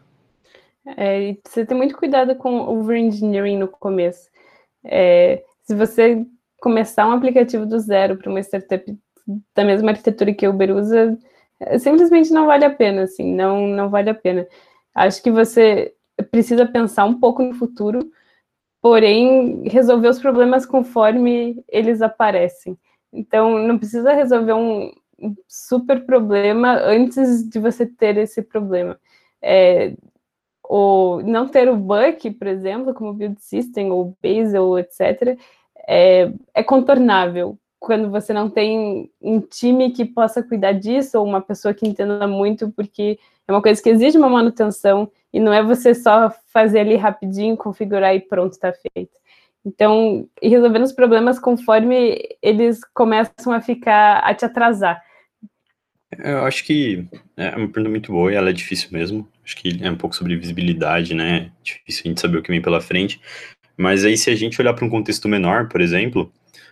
É, e você tem muito cuidado com o over-engineering no começo. É, se você começar um aplicativo do zero para uma startup da mesma arquitetura que o Uber usa, é, simplesmente não vale a pena, assim, não, não vale a pena. Acho que você precisa pensar um pouco no futuro, porém resolver os problemas conforme eles aparecem. Então, não precisa resolver um super problema antes de você ter esse problema. É, ou não ter o Buck, por exemplo, como Build System ou Bazel, etc., é, é contornável quando você não tem um time que possa cuidar disso ou uma pessoa que entenda muito, porque é uma coisa que exige uma manutenção e não é você só fazer ali rapidinho, configurar e pronto, está feito. Então, ir resolvendo os problemas conforme eles começam a ficar, a te atrasar. Eu acho que é uma pergunta muito boa e ela é difícil mesmo. Acho que é um pouco sobre visibilidade, né? Difícil a gente saber o que vem pela frente. Mas aí, se a gente olhar para um contexto menor, por exemplo,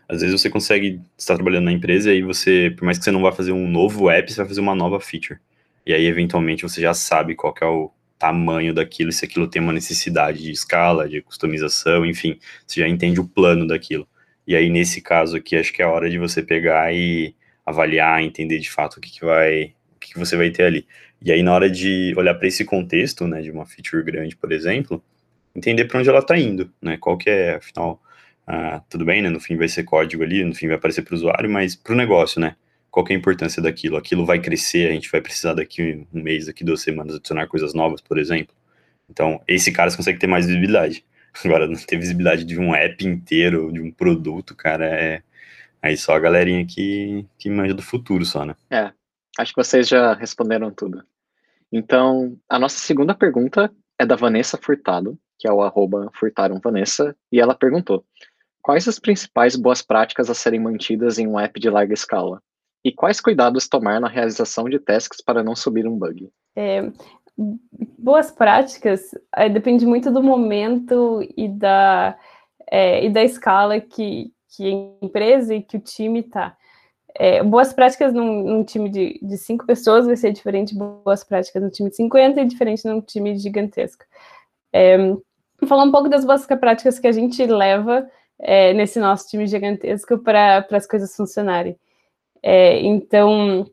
às vezes você consegue estar trabalhando na empresa e aí você, por mais que você não vá fazer um novo app, você vai fazer uma nova feature. E aí, eventualmente, você já sabe qual é o tamanho daquilo, se aquilo tem uma necessidade de escala, de customização, enfim, você já entende o plano daquilo. E aí, nesse caso aqui, acho que é a hora de você pegar e avaliar, entender de fato o que, que vai, o que, que você vai ter ali. E aí, na hora de olhar para esse contexto, né, de uma feature grande, por exemplo, entender para onde ela está indo, né, qual que é, afinal, uh, tudo bem, né, no fim vai ser código ali, no fim vai aparecer para o usuário, mas para o negócio, né, qual é a importância daquilo? Aquilo vai crescer, a gente vai precisar daqui um mês, daqui duas semanas adicionar coisas novas, por exemplo. Então, esse cara consegue ter mais visibilidade. Agora, não ter visibilidade de um app inteiro, de um produto, cara, é, Aí só a galerinha que, que manja do futuro só, né? É, acho que vocês já responderam tudo. Então, a nossa segunda pergunta é da Vanessa Furtado, que é o arroba e ela perguntou, quais as principais boas práticas a serem mantidas em um app de larga escala? E quais cuidados tomar na realização de tasks para não subir um bug? É, boas práticas é, depende muito do momento e da, é, e da escala que, que a empresa e que o time está. É, boas práticas num, num, time de, de cinco pessoas vai ser diferente de boas práticas no time de 50 e diferente num time gigantesco. É, vou falar um pouco das boas práticas que a gente leva é, nesse nosso time gigantesco para as coisas funcionarem. É, então,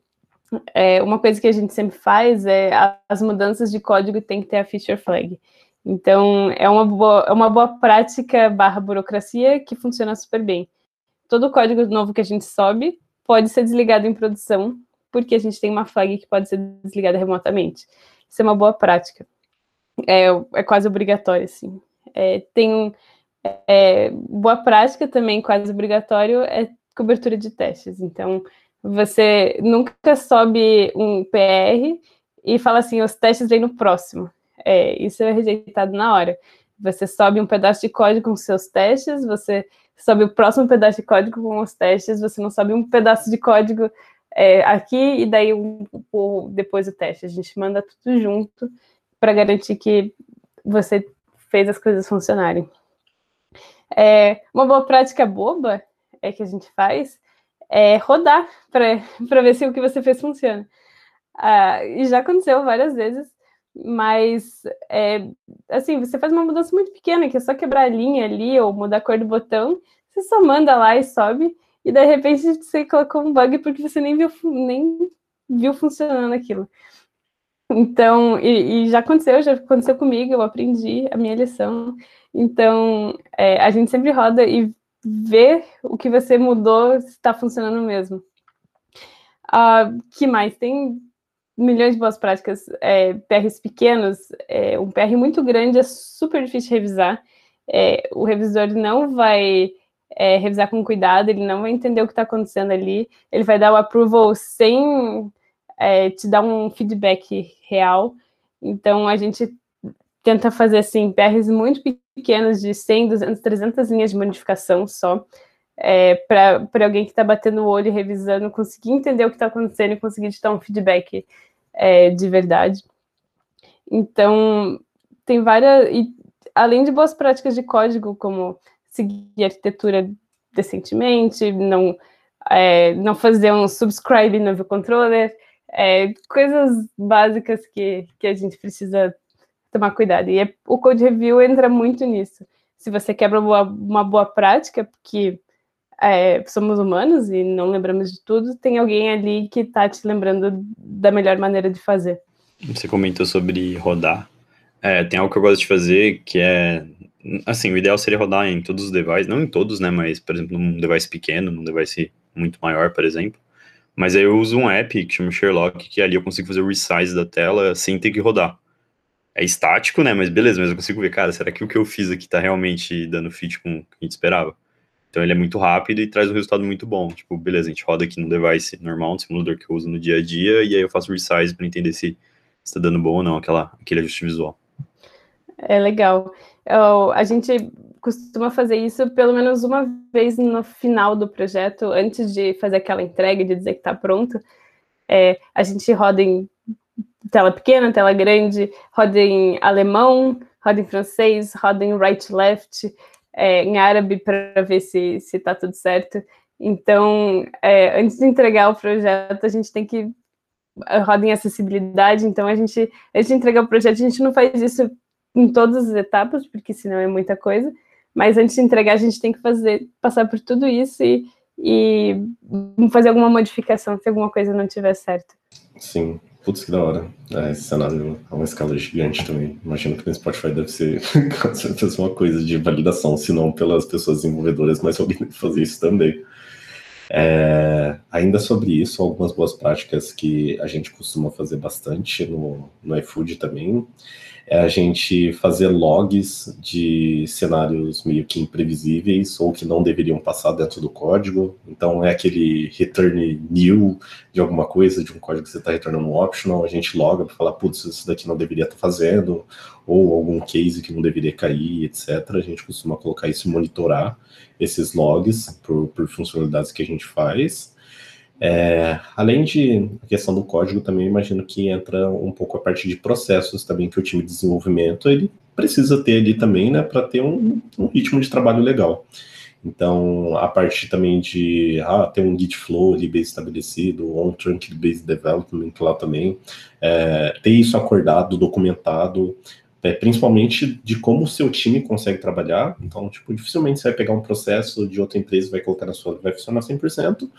é, uma coisa que a gente sempre faz é as mudanças de código tem que ter a feature flag. Então, é uma boa, é uma boa prática barra burocracia que funciona super bem. Todo código novo que a gente sobe pode ser desligado em produção, porque a gente tem uma flag que pode ser desligada remotamente. Isso é uma boa prática. É, é quase obrigatório, assim. É, tem um, é, boa prática também, quase obrigatório, é cobertura de testes. Então, você nunca sobe um PR e fala assim, os testes vêm no próximo é, isso é rejeitado na hora. Você sobe um pedaço de código com seus testes, você sobe o próximo pedaço de código com os testes, você não sobe um pedaço de código é, aqui e daí um, um, depois o teste. A gente manda tudo junto para garantir que você fez as coisas funcionarem. É, uma boa prática boba é que a gente faz é rodar para ver se o que você fez funciona. Ah, e já aconteceu várias vezes, mas é, assim, você faz uma mudança muito pequena, que é só quebrar a linha ali ou mudar a cor do botão, você só manda lá e sobe, e de repente você colocou um bug porque você nem viu, nem viu funcionando aquilo. Então, e, e, já aconteceu, já aconteceu comigo, eu aprendi a minha lição. Então, é, a gente sempre roda e vê o que você mudou se está funcionando mesmo. Uh, que mais? Tem milhões de boas práticas, é, PRs pequenos, é, um PR muito grande é super difícil de revisar. É, o revisor não vai é, revisar com cuidado, ele não vai entender o que está acontecendo ali, ele vai dar o approval sem é, te dar um feedback real. Então, a gente tenta fazer, assim, PRs muito pequenos, de 100, 200, 300 linhas de modificação só, é, para alguém que está batendo o olho e revisando, conseguir entender o que está acontecendo e conseguir te dar um feedback é, de verdade. Então, tem várias. E, além de boas práticas de código, como seguir arquitetura decentemente, não, é, não fazer um subscribe no view controller, é, coisas básicas que, que a gente precisa tomar cuidado. E é, o code review entra muito nisso. Se você quebra uma, uma boa prática, porque é, somos humanos e não lembramos de tudo, tem alguém ali que está te lembrando da melhor maneira de fazer. Você comentou sobre rodar. É, tem algo que eu gosto de fazer que é. Assim, o ideal seria rodar em todos os devices, não em todos, né? Mas, por exemplo, num device pequeno, num device muito maior, por exemplo. Mas aí eu uso um app que chama Sherlock, que ali eu consigo fazer o resize da tela sem ter que rodar. É estático, né? Mas beleza, mas eu consigo ver, cara, será que o que eu fiz aqui tá realmente dando fit com o que a gente esperava? Então ele é muito rápido e traz um resultado muito bom. Tipo, beleza, a gente roda aqui no device normal, no simulador que eu uso no dia a dia, e aí eu faço resize para entender se está dando bom ou não aquela, aquele ajuste visual. É legal. Eu, a gente costuma fazer isso pelo menos uma vez no final do projeto, antes de fazer aquela entrega, de dizer que está pronto. É, a gente roda em tela pequena, tela grande, roda em alemão, roda em francês, roda em right-left, é, em árabe para ver se está tudo certo. Então, é, antes de entregar o projeto, a gente tem que roda em acessibilidade, então a gente, antes de entregar o projeto, a gente não faz isso em todas as etapas, porque senão é muita coisa, mas antes de entregar, a gente tem que fazer, passar por tudo isso e, e fazer alguma modificação se alguma coisa não tiver certo. Sim, Putz, que da hora. É, esse cenário é uma escala gigante também. Imagino que no Spotify deve ser com certeza uma coisa de validação, se não pelas pessoas desenvolvedoras, mas alguém deve fazer isso também. É, ainda sobre isso, algumas boas práticas que a gente costuma fazer bastante no, no iFood também é a gente fazer logs de cenários meio que imprevisíveis ou que não deveriam passar dentro do código. Então, é aquele return new de alguma coisa, de um código que você está retornando um optional, a gente loga para falar, putz, isso daqui não deveria estar tá fazendo, ou algum case que não deveria cair, etc. A gente costuma colocar isso e monitorar esses logs por, por funcionalidades que a gente faz. É, além de a questão do código, também imagino que entra um pouco a parte de processos também que o time de desenvolvimento ele precisa ter ali também, né, para ter um, um, ritmo de trabalho legal. Então, a parte também de ah, ter um Git flow ali bem estabelecido, on trunk based development lá também, é, ter isso acordado, documentado, é, principalmente de como o seu time consegue trabalhar. Então, tipo, dificilmente você vai pegar um processo de outra empresa vai colocar na sua, vai funcionar 100%,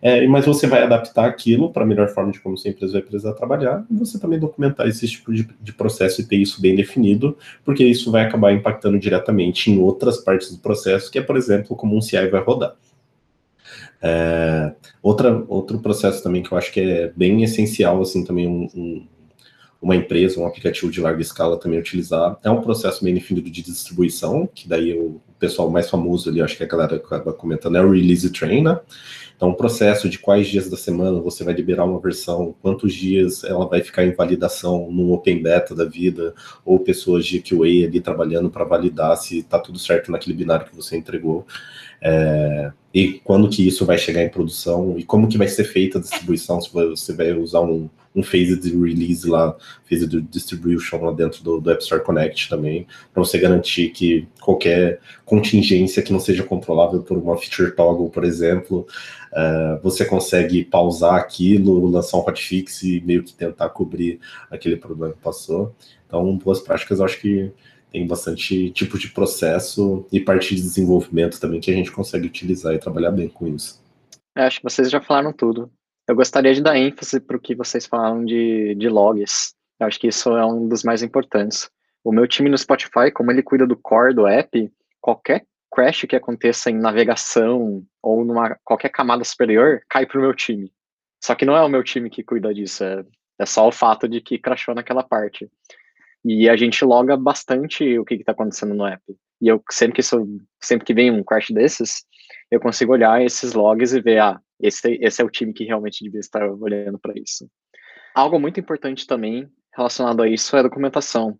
é, mas você vai adaptar aquilo para a melhor forma de como sua empresa vai precisar trabalhar, e você também documentar esse tipo de, de processo e ter isso bem definido, porque isso vai acabar impactando diretamente em outras partes do processo, que é, por exemplo, como um CI vai rodar. É, outra, outro processo também que eu acho que é bem essencial, assim, também um, um uma empresa, um aplicativo de larga escala também utilizar. É um processo bem definido de distribuição, que daí o pessoal mais famoso ali, acho que a galera acaba comentando, é o Release Train, né? Então, o processo de quais dias da semana você vai liberar uma versão, quantos dias ela vai ficar em validação no Open Beta da vida, ou pessoas de QA ali trabalhando para validar se está tudo certo naquele binário que você entregou. É, e quando que isso vai chegar em produção e como que vai ser feita a distribuição, se você vai usar um, um phase de release lá, phase de distribution lá dentro do, do App Store Connect também, para você garantir que qualquer contingência que não seja controlável por uma feature toggle, por exemplo, uh, você consegue pausar aquilo, lançar um hotfix e meio que tentar cobrir aquele problema que passou. Então, boas práticas, eu acho que tem bastante tipo de processo e parte de desenvolvimento também que a gente consegue utilizar e trabalhar bem com isso. Eu acho que vocês já falaram tudo. Eu gostaria de dar ênfase para o que vocês falaram de, de logs. Eu acho que isso é um dos mais importantes. O meu time no Spotify, como ele cuida do core do app, qualquer crash que aconteça em navegação ou numa qualquer camada superior, cai para o meu time. Só que não é o meu time que cuida disso, é, é só o fato de que crashou naquela parte. E a gente loga bastante o que está acontecendo no app. E eu sempre que isso, sempre que vem um crash desses, eu consigo olhar esses logs e ver, ah, esse, esse é o time que realmente devia estar olhando para isso. Algo muito importante também relacionado a isso é a documentação.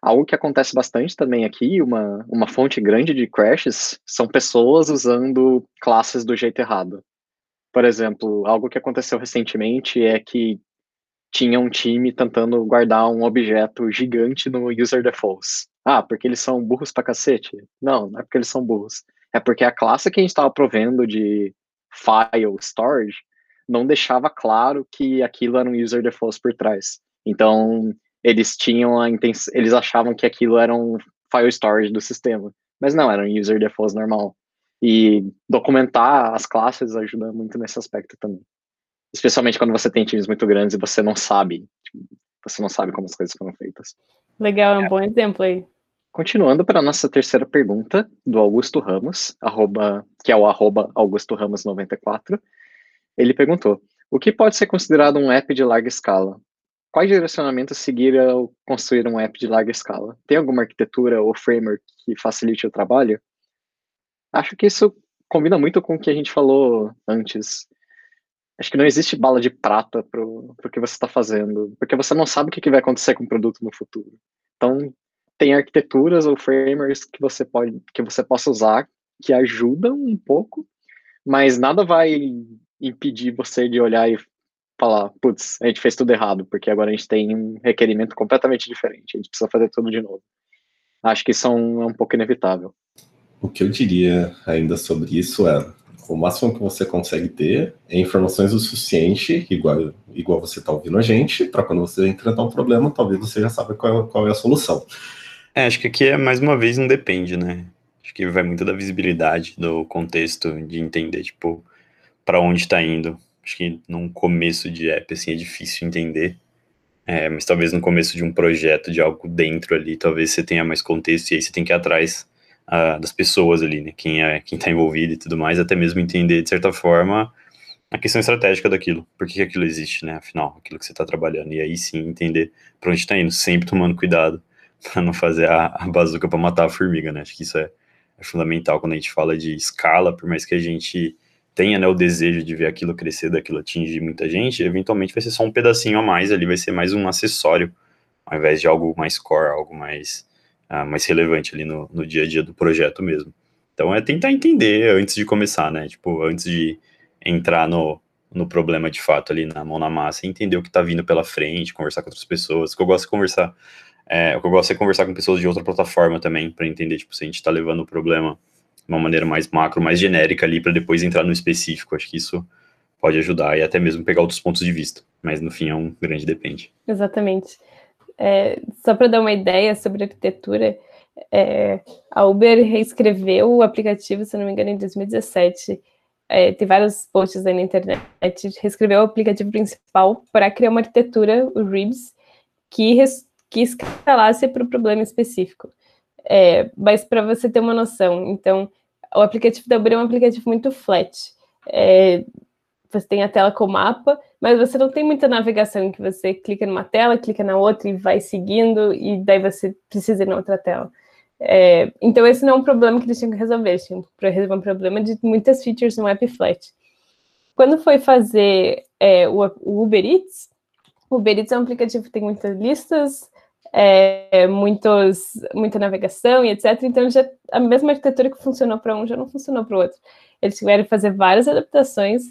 Algo que acontece bastante também aqui, uma, uma fonte grande de crashes, são pessoas usando classes do jeito errado. Por exemplo, algo que aconteceu recentemente é que tinha um time tentando guardar um objeto gigante no user defaults. Ah, porque eles são burros pra cacete? Não, não é porque eles são burros. É porque a classe que a gente estava provendo de file storage não deixava claro que aquilo era um user defaults por trás. Então, eles tinham a intenção, eles achavam que aquilo era um file storage do sistema, mas não, era um user defaults normal. E documentar as classes ajuda muito nesse aspecto também. Especialmente quando você tem times muito grandes e você não sabe, tipo, você não sabe como as coisas foram feitas. Legal, é um bom exemplo aí. Continuando para a nossa terceira pergunta, do Augusto Ramos, arroba, que é o arroba Augusto Ramos 94. Ele perguntou: o que pode ser considerado um app de larga escala? Quais direcionamentos seguir ao construir um app de larga escala? Tem alguma arquitetura ou framework que facilite o trabalho? Acho que isso combina muito com o que a gente falou antes acho que não existe bala de prata para o que você está fazendo, porque você não sabe o que, que vai acontecer com o produto no futuro. Então, tem arquiteturas ou frameworks que você pode que você possa usar que ajudam um pouco, mas nada vai impedir você de olhar e falar, putz, a gente fez tudo errado, porque agora a gente tem um requerimento completamente diferente, a gente precisa fazer tudo de novo. Acho que isso é um, é um pouco inevitável. O que eu diria ainda sobre isso é o máximo que você consegue ter é informações o suficiente, igual, igual você está ouvindo a gente, para quando você enfrentar um problema, talvez você já saiba qual, qual é a solução. É, acho que aqui é mais uma vez não depende, né? Acho que vai muito da visibilidade, do contexto, de entender, tipo, para onde está indo. Acho que num começo de app, assim, é difícil entender. É, mas talvez no começo de um projeto, de algo dentro ali, talvez você tenha mais contexto e aí você tem que ir atrás uh, das pessoas ali, né? Quem é quem está envolvido e tudo mais, até mesmo entender de certa forma a questão estratégica daquilo, por que, que aquilo existe, né? Afinal, aquilo que você está trabalhando e aí sim entender para onde está indo, sempre tomando cuidado para não fazer a, a bazuca para matar a formiga, né? Acho que isso é, é, fundamental quando a gente fala de escala, por mais que a gente tenha né, o desejo de ver aquilo crescer, daquilo atingir muita gente, eventualmente vai ser só um pedacinho a mais ali, vai ser mais um acessório, ao invés de algo mais core, algo mais uh, mais relevante ali no, no dia a dia do projeto mesmo. Então é tentar entender antes de começar, né? Tipo, antes de entrar no, no problema de fato ali na mão na massa, entender o que tá vindo pela frente, conversar com outras pessoas. Que eu gosto de conversar, é, o que eu gosto é conversar com pessoas de outra plataforma também, para entender, tipo, se a gente tá levando o problema de uma maneira mais macro, mais genérica ali, para depois entrar no específico. Acho que isso pode ajudar e até mesmo pegar outros pontos de vista. Mas no fim é um grande depende. Exatamente. É, só para dar uma ideia sobre arquitetura, é, a Uber reescreveu o aplicativo, se não me engano, em 2017. É, tem vários posts aí na internet. Reescreveu o aplicativo principal para criar uma arquitetura, o RIBS, que, res, que escalasse para o problema específico. É, mas para você ter uma noção, então, o aplicativo da Uber é um aplicativo muito flat. É, você tem a tela com o mapa, mas você não tem muita navegação que você clica numa tela, clica na outra e vai seguindo, e daí você precisa ir na outra tela. É, então, esse não é um problema que eles tinham que resolver, eles tinham que resolver um problema de muitas features no app flat. quando foi fazer é, o, o Uber Eats, o Uber Eats é um aplicativo que tem muitas listas, é, muitos, muita navegação e etc. Então, já, a mesma arquitetura que funcionou para um já não funcionou para o outro. Eles tiveram que fazer várias adaptações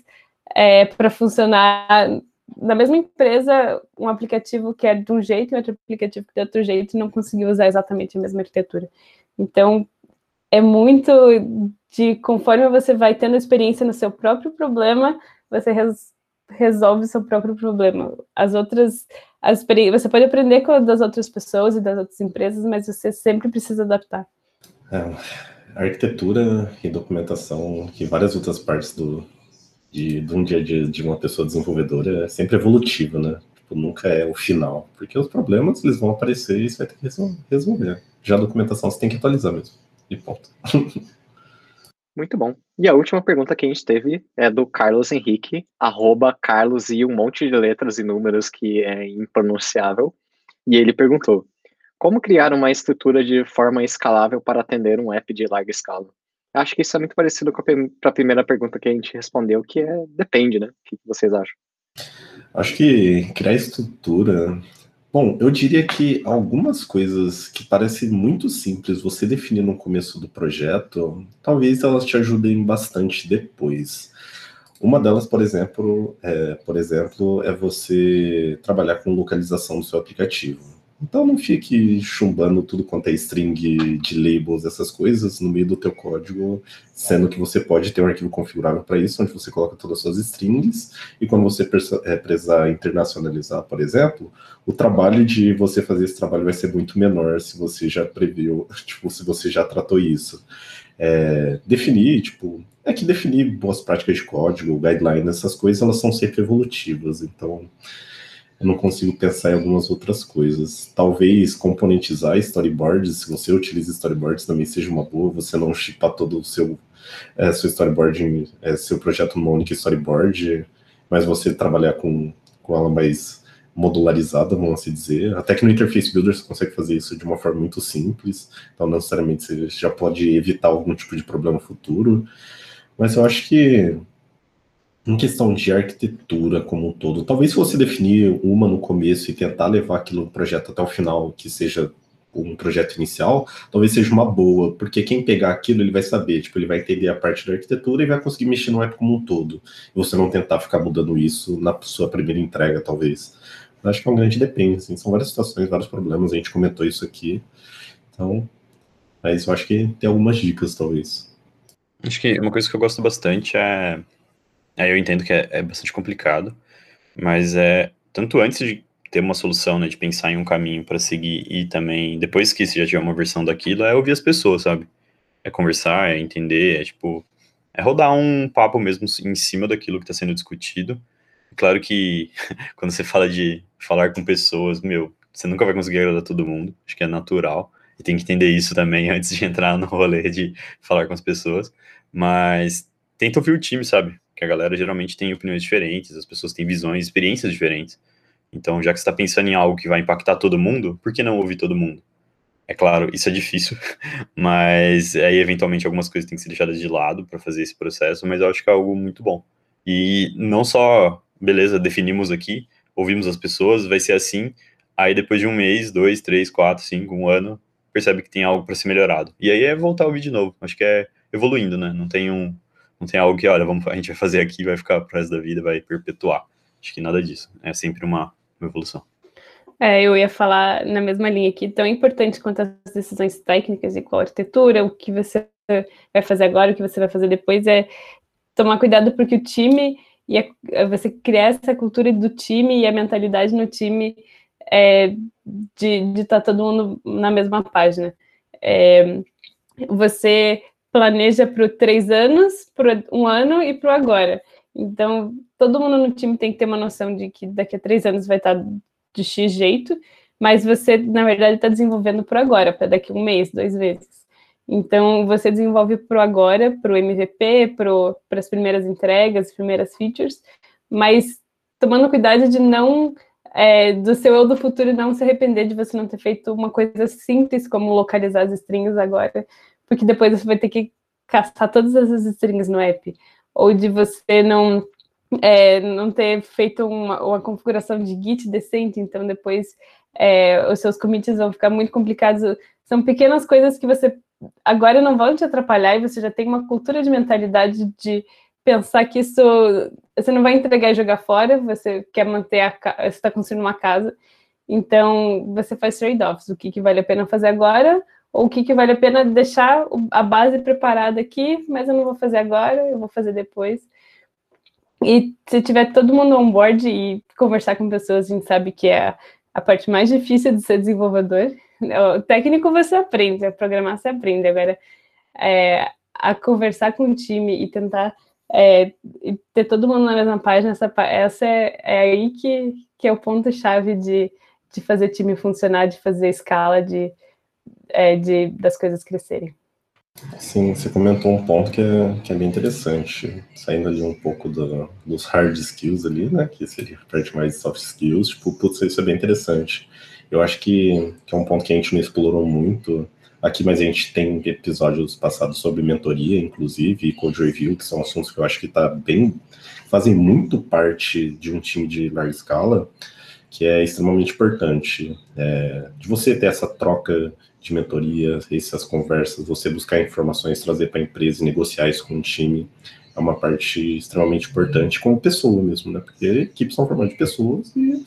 é, para funcionar na mesma empresa, um aplicativo que é de um jeito e outro aplicativo que é de outro jeito, não conseguiu usar exatamente a mesma arquitetura. Então, é muito de conforme você vai tendo experiência no seu próprio problema, você res, resolve seu próprio problema. As outras, as você pode aprender com das outras pessoas e das outras empresas, mas você sempre precisa adaptar. É, a arquitetura e documentação e várias outras partes do, de, de um dia a dia de uma pessoa desenvolvedora é sempre evolutiva, né? Tipo, nunca é o final, porque os problemas eles vão aparecer e você vai ter que resolver. Já a documentação você tem que atualizar mesmo. E ponto. Muito bom. E a última pergunta que a gente teve é do Carlos Henrique, arroba Carlos e um monte de letras e números que é impronunciável. E ele perguntou: Como criar uma estrutura de forma escalável para atender um app de larga escala? Acho que isso é muito parecido com a, primeira pergunta que a gente respondeu, que é depende, né? O que vocês acham? Acho que criar estrutura. Bom, eu diria que algumas coisas que parecem muito simples você definir no começo do projeto, talvez elas te ajudem bastante depois. Uma delas, por exemplo, é, por exemplo, é você trabalhar com localização do seu aplicativo. Então não fique chumbando tudo quanto é string de labels, essas coisas, no meio do teu código, sendo que você pode ter um arquivo configurável para isso, onde você coloca todas as suas strings, e quando você é, precisar internacionalizar, por exemplo, o trabalho de você fazer esse trabalho vai ser muito menor se você já previu, tipo, se você já tratou isso. É, definir, tipo, é que definir boas práticas de código, guidelines, essas coisas, elas são sempre evolutivas, então eu não consigo pensar em algumas outras coisas. Talvez componentizar storyboards, se você utiliza storyboards, também seja uma boa, você não chipar todo o seu, é, seu storyboard, é, seu projeto numa única storyboard, mas você trabalhar com, com ela mais modularizada, vamos assim dizer. Até que no Interface Builder você consegue fazer isso de uma forma muito simples, então necessariamente você já pode evitar algum tipo de problema futuro. Mas eu acho que em questão de arquitetura como um todo, talvez se você definir uma no começo e tentar levar aquilo no projeto até o final, que seja um projeto inicial, talvez seja uma boa, porque quem pegar aquilo, ele vai saber, tipo, ele vai entender a parte da arquitetura e vai conseguir mexer no app como um todo. E você não tentar ficar mudando isso na sua primeira entrega, talvez. Eu acho que é um grande depende, assim, são várias situações, vários problemas, a gente comentou isso aqui. Então, mas eu acho que tem algumas dicas, talvez. Acho que uma coisa que eu gosto bastante é Aí eu entendo que é, é bastante complicado, mas é tanto antes de ter uma solução, né, de pensar em um caminho para seguir e também depois que você já tiver uma versão daquilo, é ouvir as pessoas, sabe? É conversar, é entender, é tipo, é rodar um papo mesmo em cima daquilo que está sendo discutido. Claro que quando você fala de falar com pessoas, meu, você nunca vai conseguir agradar todo mundo, acho que é natural, e tem que entender isso também antes de entrar no rolê de falar com as pessoas, mas tenta ouvir o time, sabe? Que a galera geralmente tem opiniões diferentes, as pessoas têm visões, experiências diferentes. Então, já que você está pensando em algo que vai impactar todo mundo, por que não ouvir todo mundo? É claro, isso é difícil, mas aí eventualmente algumas coisas têm que ser deixadas de lado para fazer esse processo, mas eu acho que é algo muito bom. E não só, beleza, definimos aqui, ouvimos as pessoas, vai ser assim, aí depois de um mês, dois, três, quatro, cinco, um ano, percebe que tem algo para ser melhorado. E aí é voltar a ouvir de novo. Acho que é evoluindo, né? Não tem um, não tem algo que, olha, vamos, a gente vai fazer aqui, vai ficar pro resto da vida, vai perpetuar. Acho que nada disso. É sempre uma, uma evolução. É, eu ia falar na mesma linha aqui, tão importante quanto as decisões técnicas e qual arquitetura, o que você vai fazer agora, o que você vai fazer depois, é tomar cuidado porque o time e a, você criar essa cultura do time e a mentalidade no time é, de estar tá todo mundo na mesma página. É, você planeja para três anos, para um ano e para agora. Então, todo mundo no time tem que ter uma noção de que daqui a três anos vai estar de X jeito, mas você, na verdade, está desenvolvendo para agora, para daqui a um mês, dois meses. Então, você desenvolve para agora, para o MVP, para as primeiras entregas, primeiras features, mas tomando cuidado de não, é, do seu eu do futuro não se arrepender de você não ter feito uma coisa simples como localizar as strings agora, porque depois você vai ter que caçar todas essas strings no app, ou de você não é, não ter feito uma, uma, configuração de Git decente, então depois é, os seus commits vão ficar muito complicados. São pequenas coisas que você agora não vão te atrapalhar e você já tem uma cultura de mentalidade de pensar que isso você não vai entregar e jogar fora, você quer manter a você está construindo uma casa, então você faz trade-offs, o que, que vale a pena fazer agora ou o que, que vale a pena deixar a base preparada aqui, mas eu não vou fazer agora, eu vou fazer depois. E se tiver todo mundo on board e conversar com pessoas, a gente sabe que é a parte mais difícil de ser desenvolvedor. O técnico você aprende, a programar você aprende. Agora, é, a conversar com o time e tentar é, ter todo mundo na mesma página, essa, essa é, é aí que, que é o ponto-chave de, de fazer time funcionar, de fazer escala, de, é, de, das coisas crescerem. Sim, você comentou um ponto que é, que é bem interessante, saindo ali um pouco do, dos hard skills ali, né, que seria a parte mais soft skills, tipo, putz, isso é bem interessante. Eu acho que, que é um ponto que a gente não explorou muito aqui, mas a gente tem episódios passados sobre mentoria, inclusive, e code review, que são assuntos que eu acho que tá bem, fazem muito parte de um time de larga escala, que é extremamente importante, é, de você ter essa troca de mentoria, essas conversas, você buscar informações, trazer para a empresa e negociar isso com o time, é uma parte extremamente importante como pessoa mesmo, né? Porque equipes são formadas de pessoas e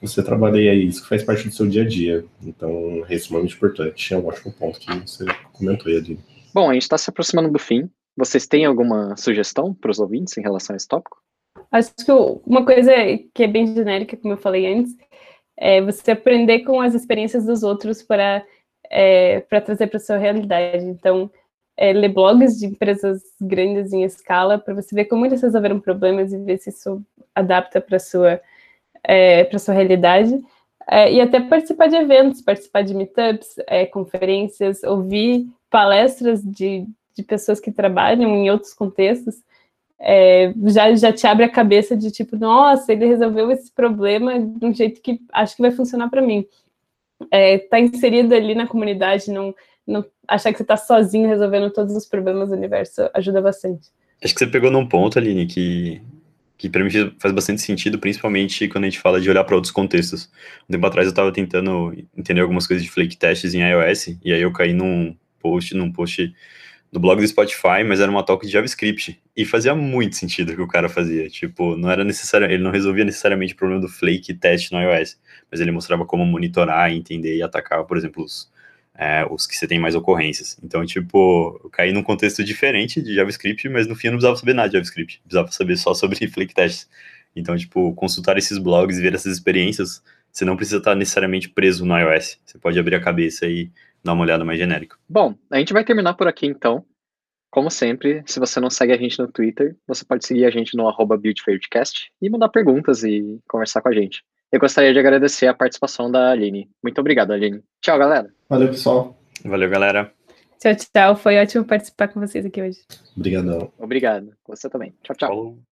você trabalha aí, isso que faz parte do seu dia a dia. Então, é extremamente importante. É um ótimo ponto que você comentou aí, Aline. Bom, a gente está se aproximando do fim. Vocês têm alguma sugestão para os ouvintes em relação a esse tópico? Acho que uma coisa que é bem genérica, como eu falei antes, é você aprender com as experiências dos outros para é, para trazer para sua realidade. Então, é, ler blogs de empresas grandes em escala para você ver como eles resolveram problemas e ver se isso adapta para sua é, para sua realidade. É, e até participar de eventos, participar de meetups, é, conferências, ouvir palestras de, de pessoas que trabalham em outros contextos. É, já, já te abre a cabeça de tipo, nossa, ele resolveu esse problema de um jeito que acho que vai funcionar para mim estar é, tá inserido ali na comunidade, não, não achar que você está sozinho resolvendo todos os problemas do universo ajuda bastante. Acho que você pegou num ponto, Aline, que, que para mim faz bastante sentido, principalmente quando a gente fala de olhar para outros contextos. Um tempo atrás eu estava tentando entender algumas coisas de flake tests em iOS, e aí eu caí num post, num post do blog do Spotify, mas era uma talk de JavaScript. E fazia muito sentido o que o cara fazia. Tipo, não era necessário, ele não resolvia necessariamente o problema do flake test no iOS, mas ele mostrava como monitorar, entender e atacar, por exemplo, os, é, os que você tem mais ocorrências. Então, tipo, eu caí num contexto diferente de JavaScript, mas no fim eu não precisava saber nada de JavaScript, precisava saber só sobre flake tests. Então, tipo, consultar esses blogs e ver essas experiências, você não precisa estar necessariamente preso no iOS. Você pode abrir a cabeça e dar uma olhada mais genérica. Bom, a gente vai terminar por aqui então. Como sempre, se você não segue a gente no Twitter, você pode seguir a gente no arroba e mandar perguntas e conversar com a gente. Eu gostaria de agradecer a participação da Aline. Muito obrigado, Aline. Tchau, galera. Valeu, pessoal. Valeu, galera. Tchau, tchau. Foi ótimo participar com vocês aqui hoje. Obrigadão. Obrigado. Você também. Tchau, tchau. Falou.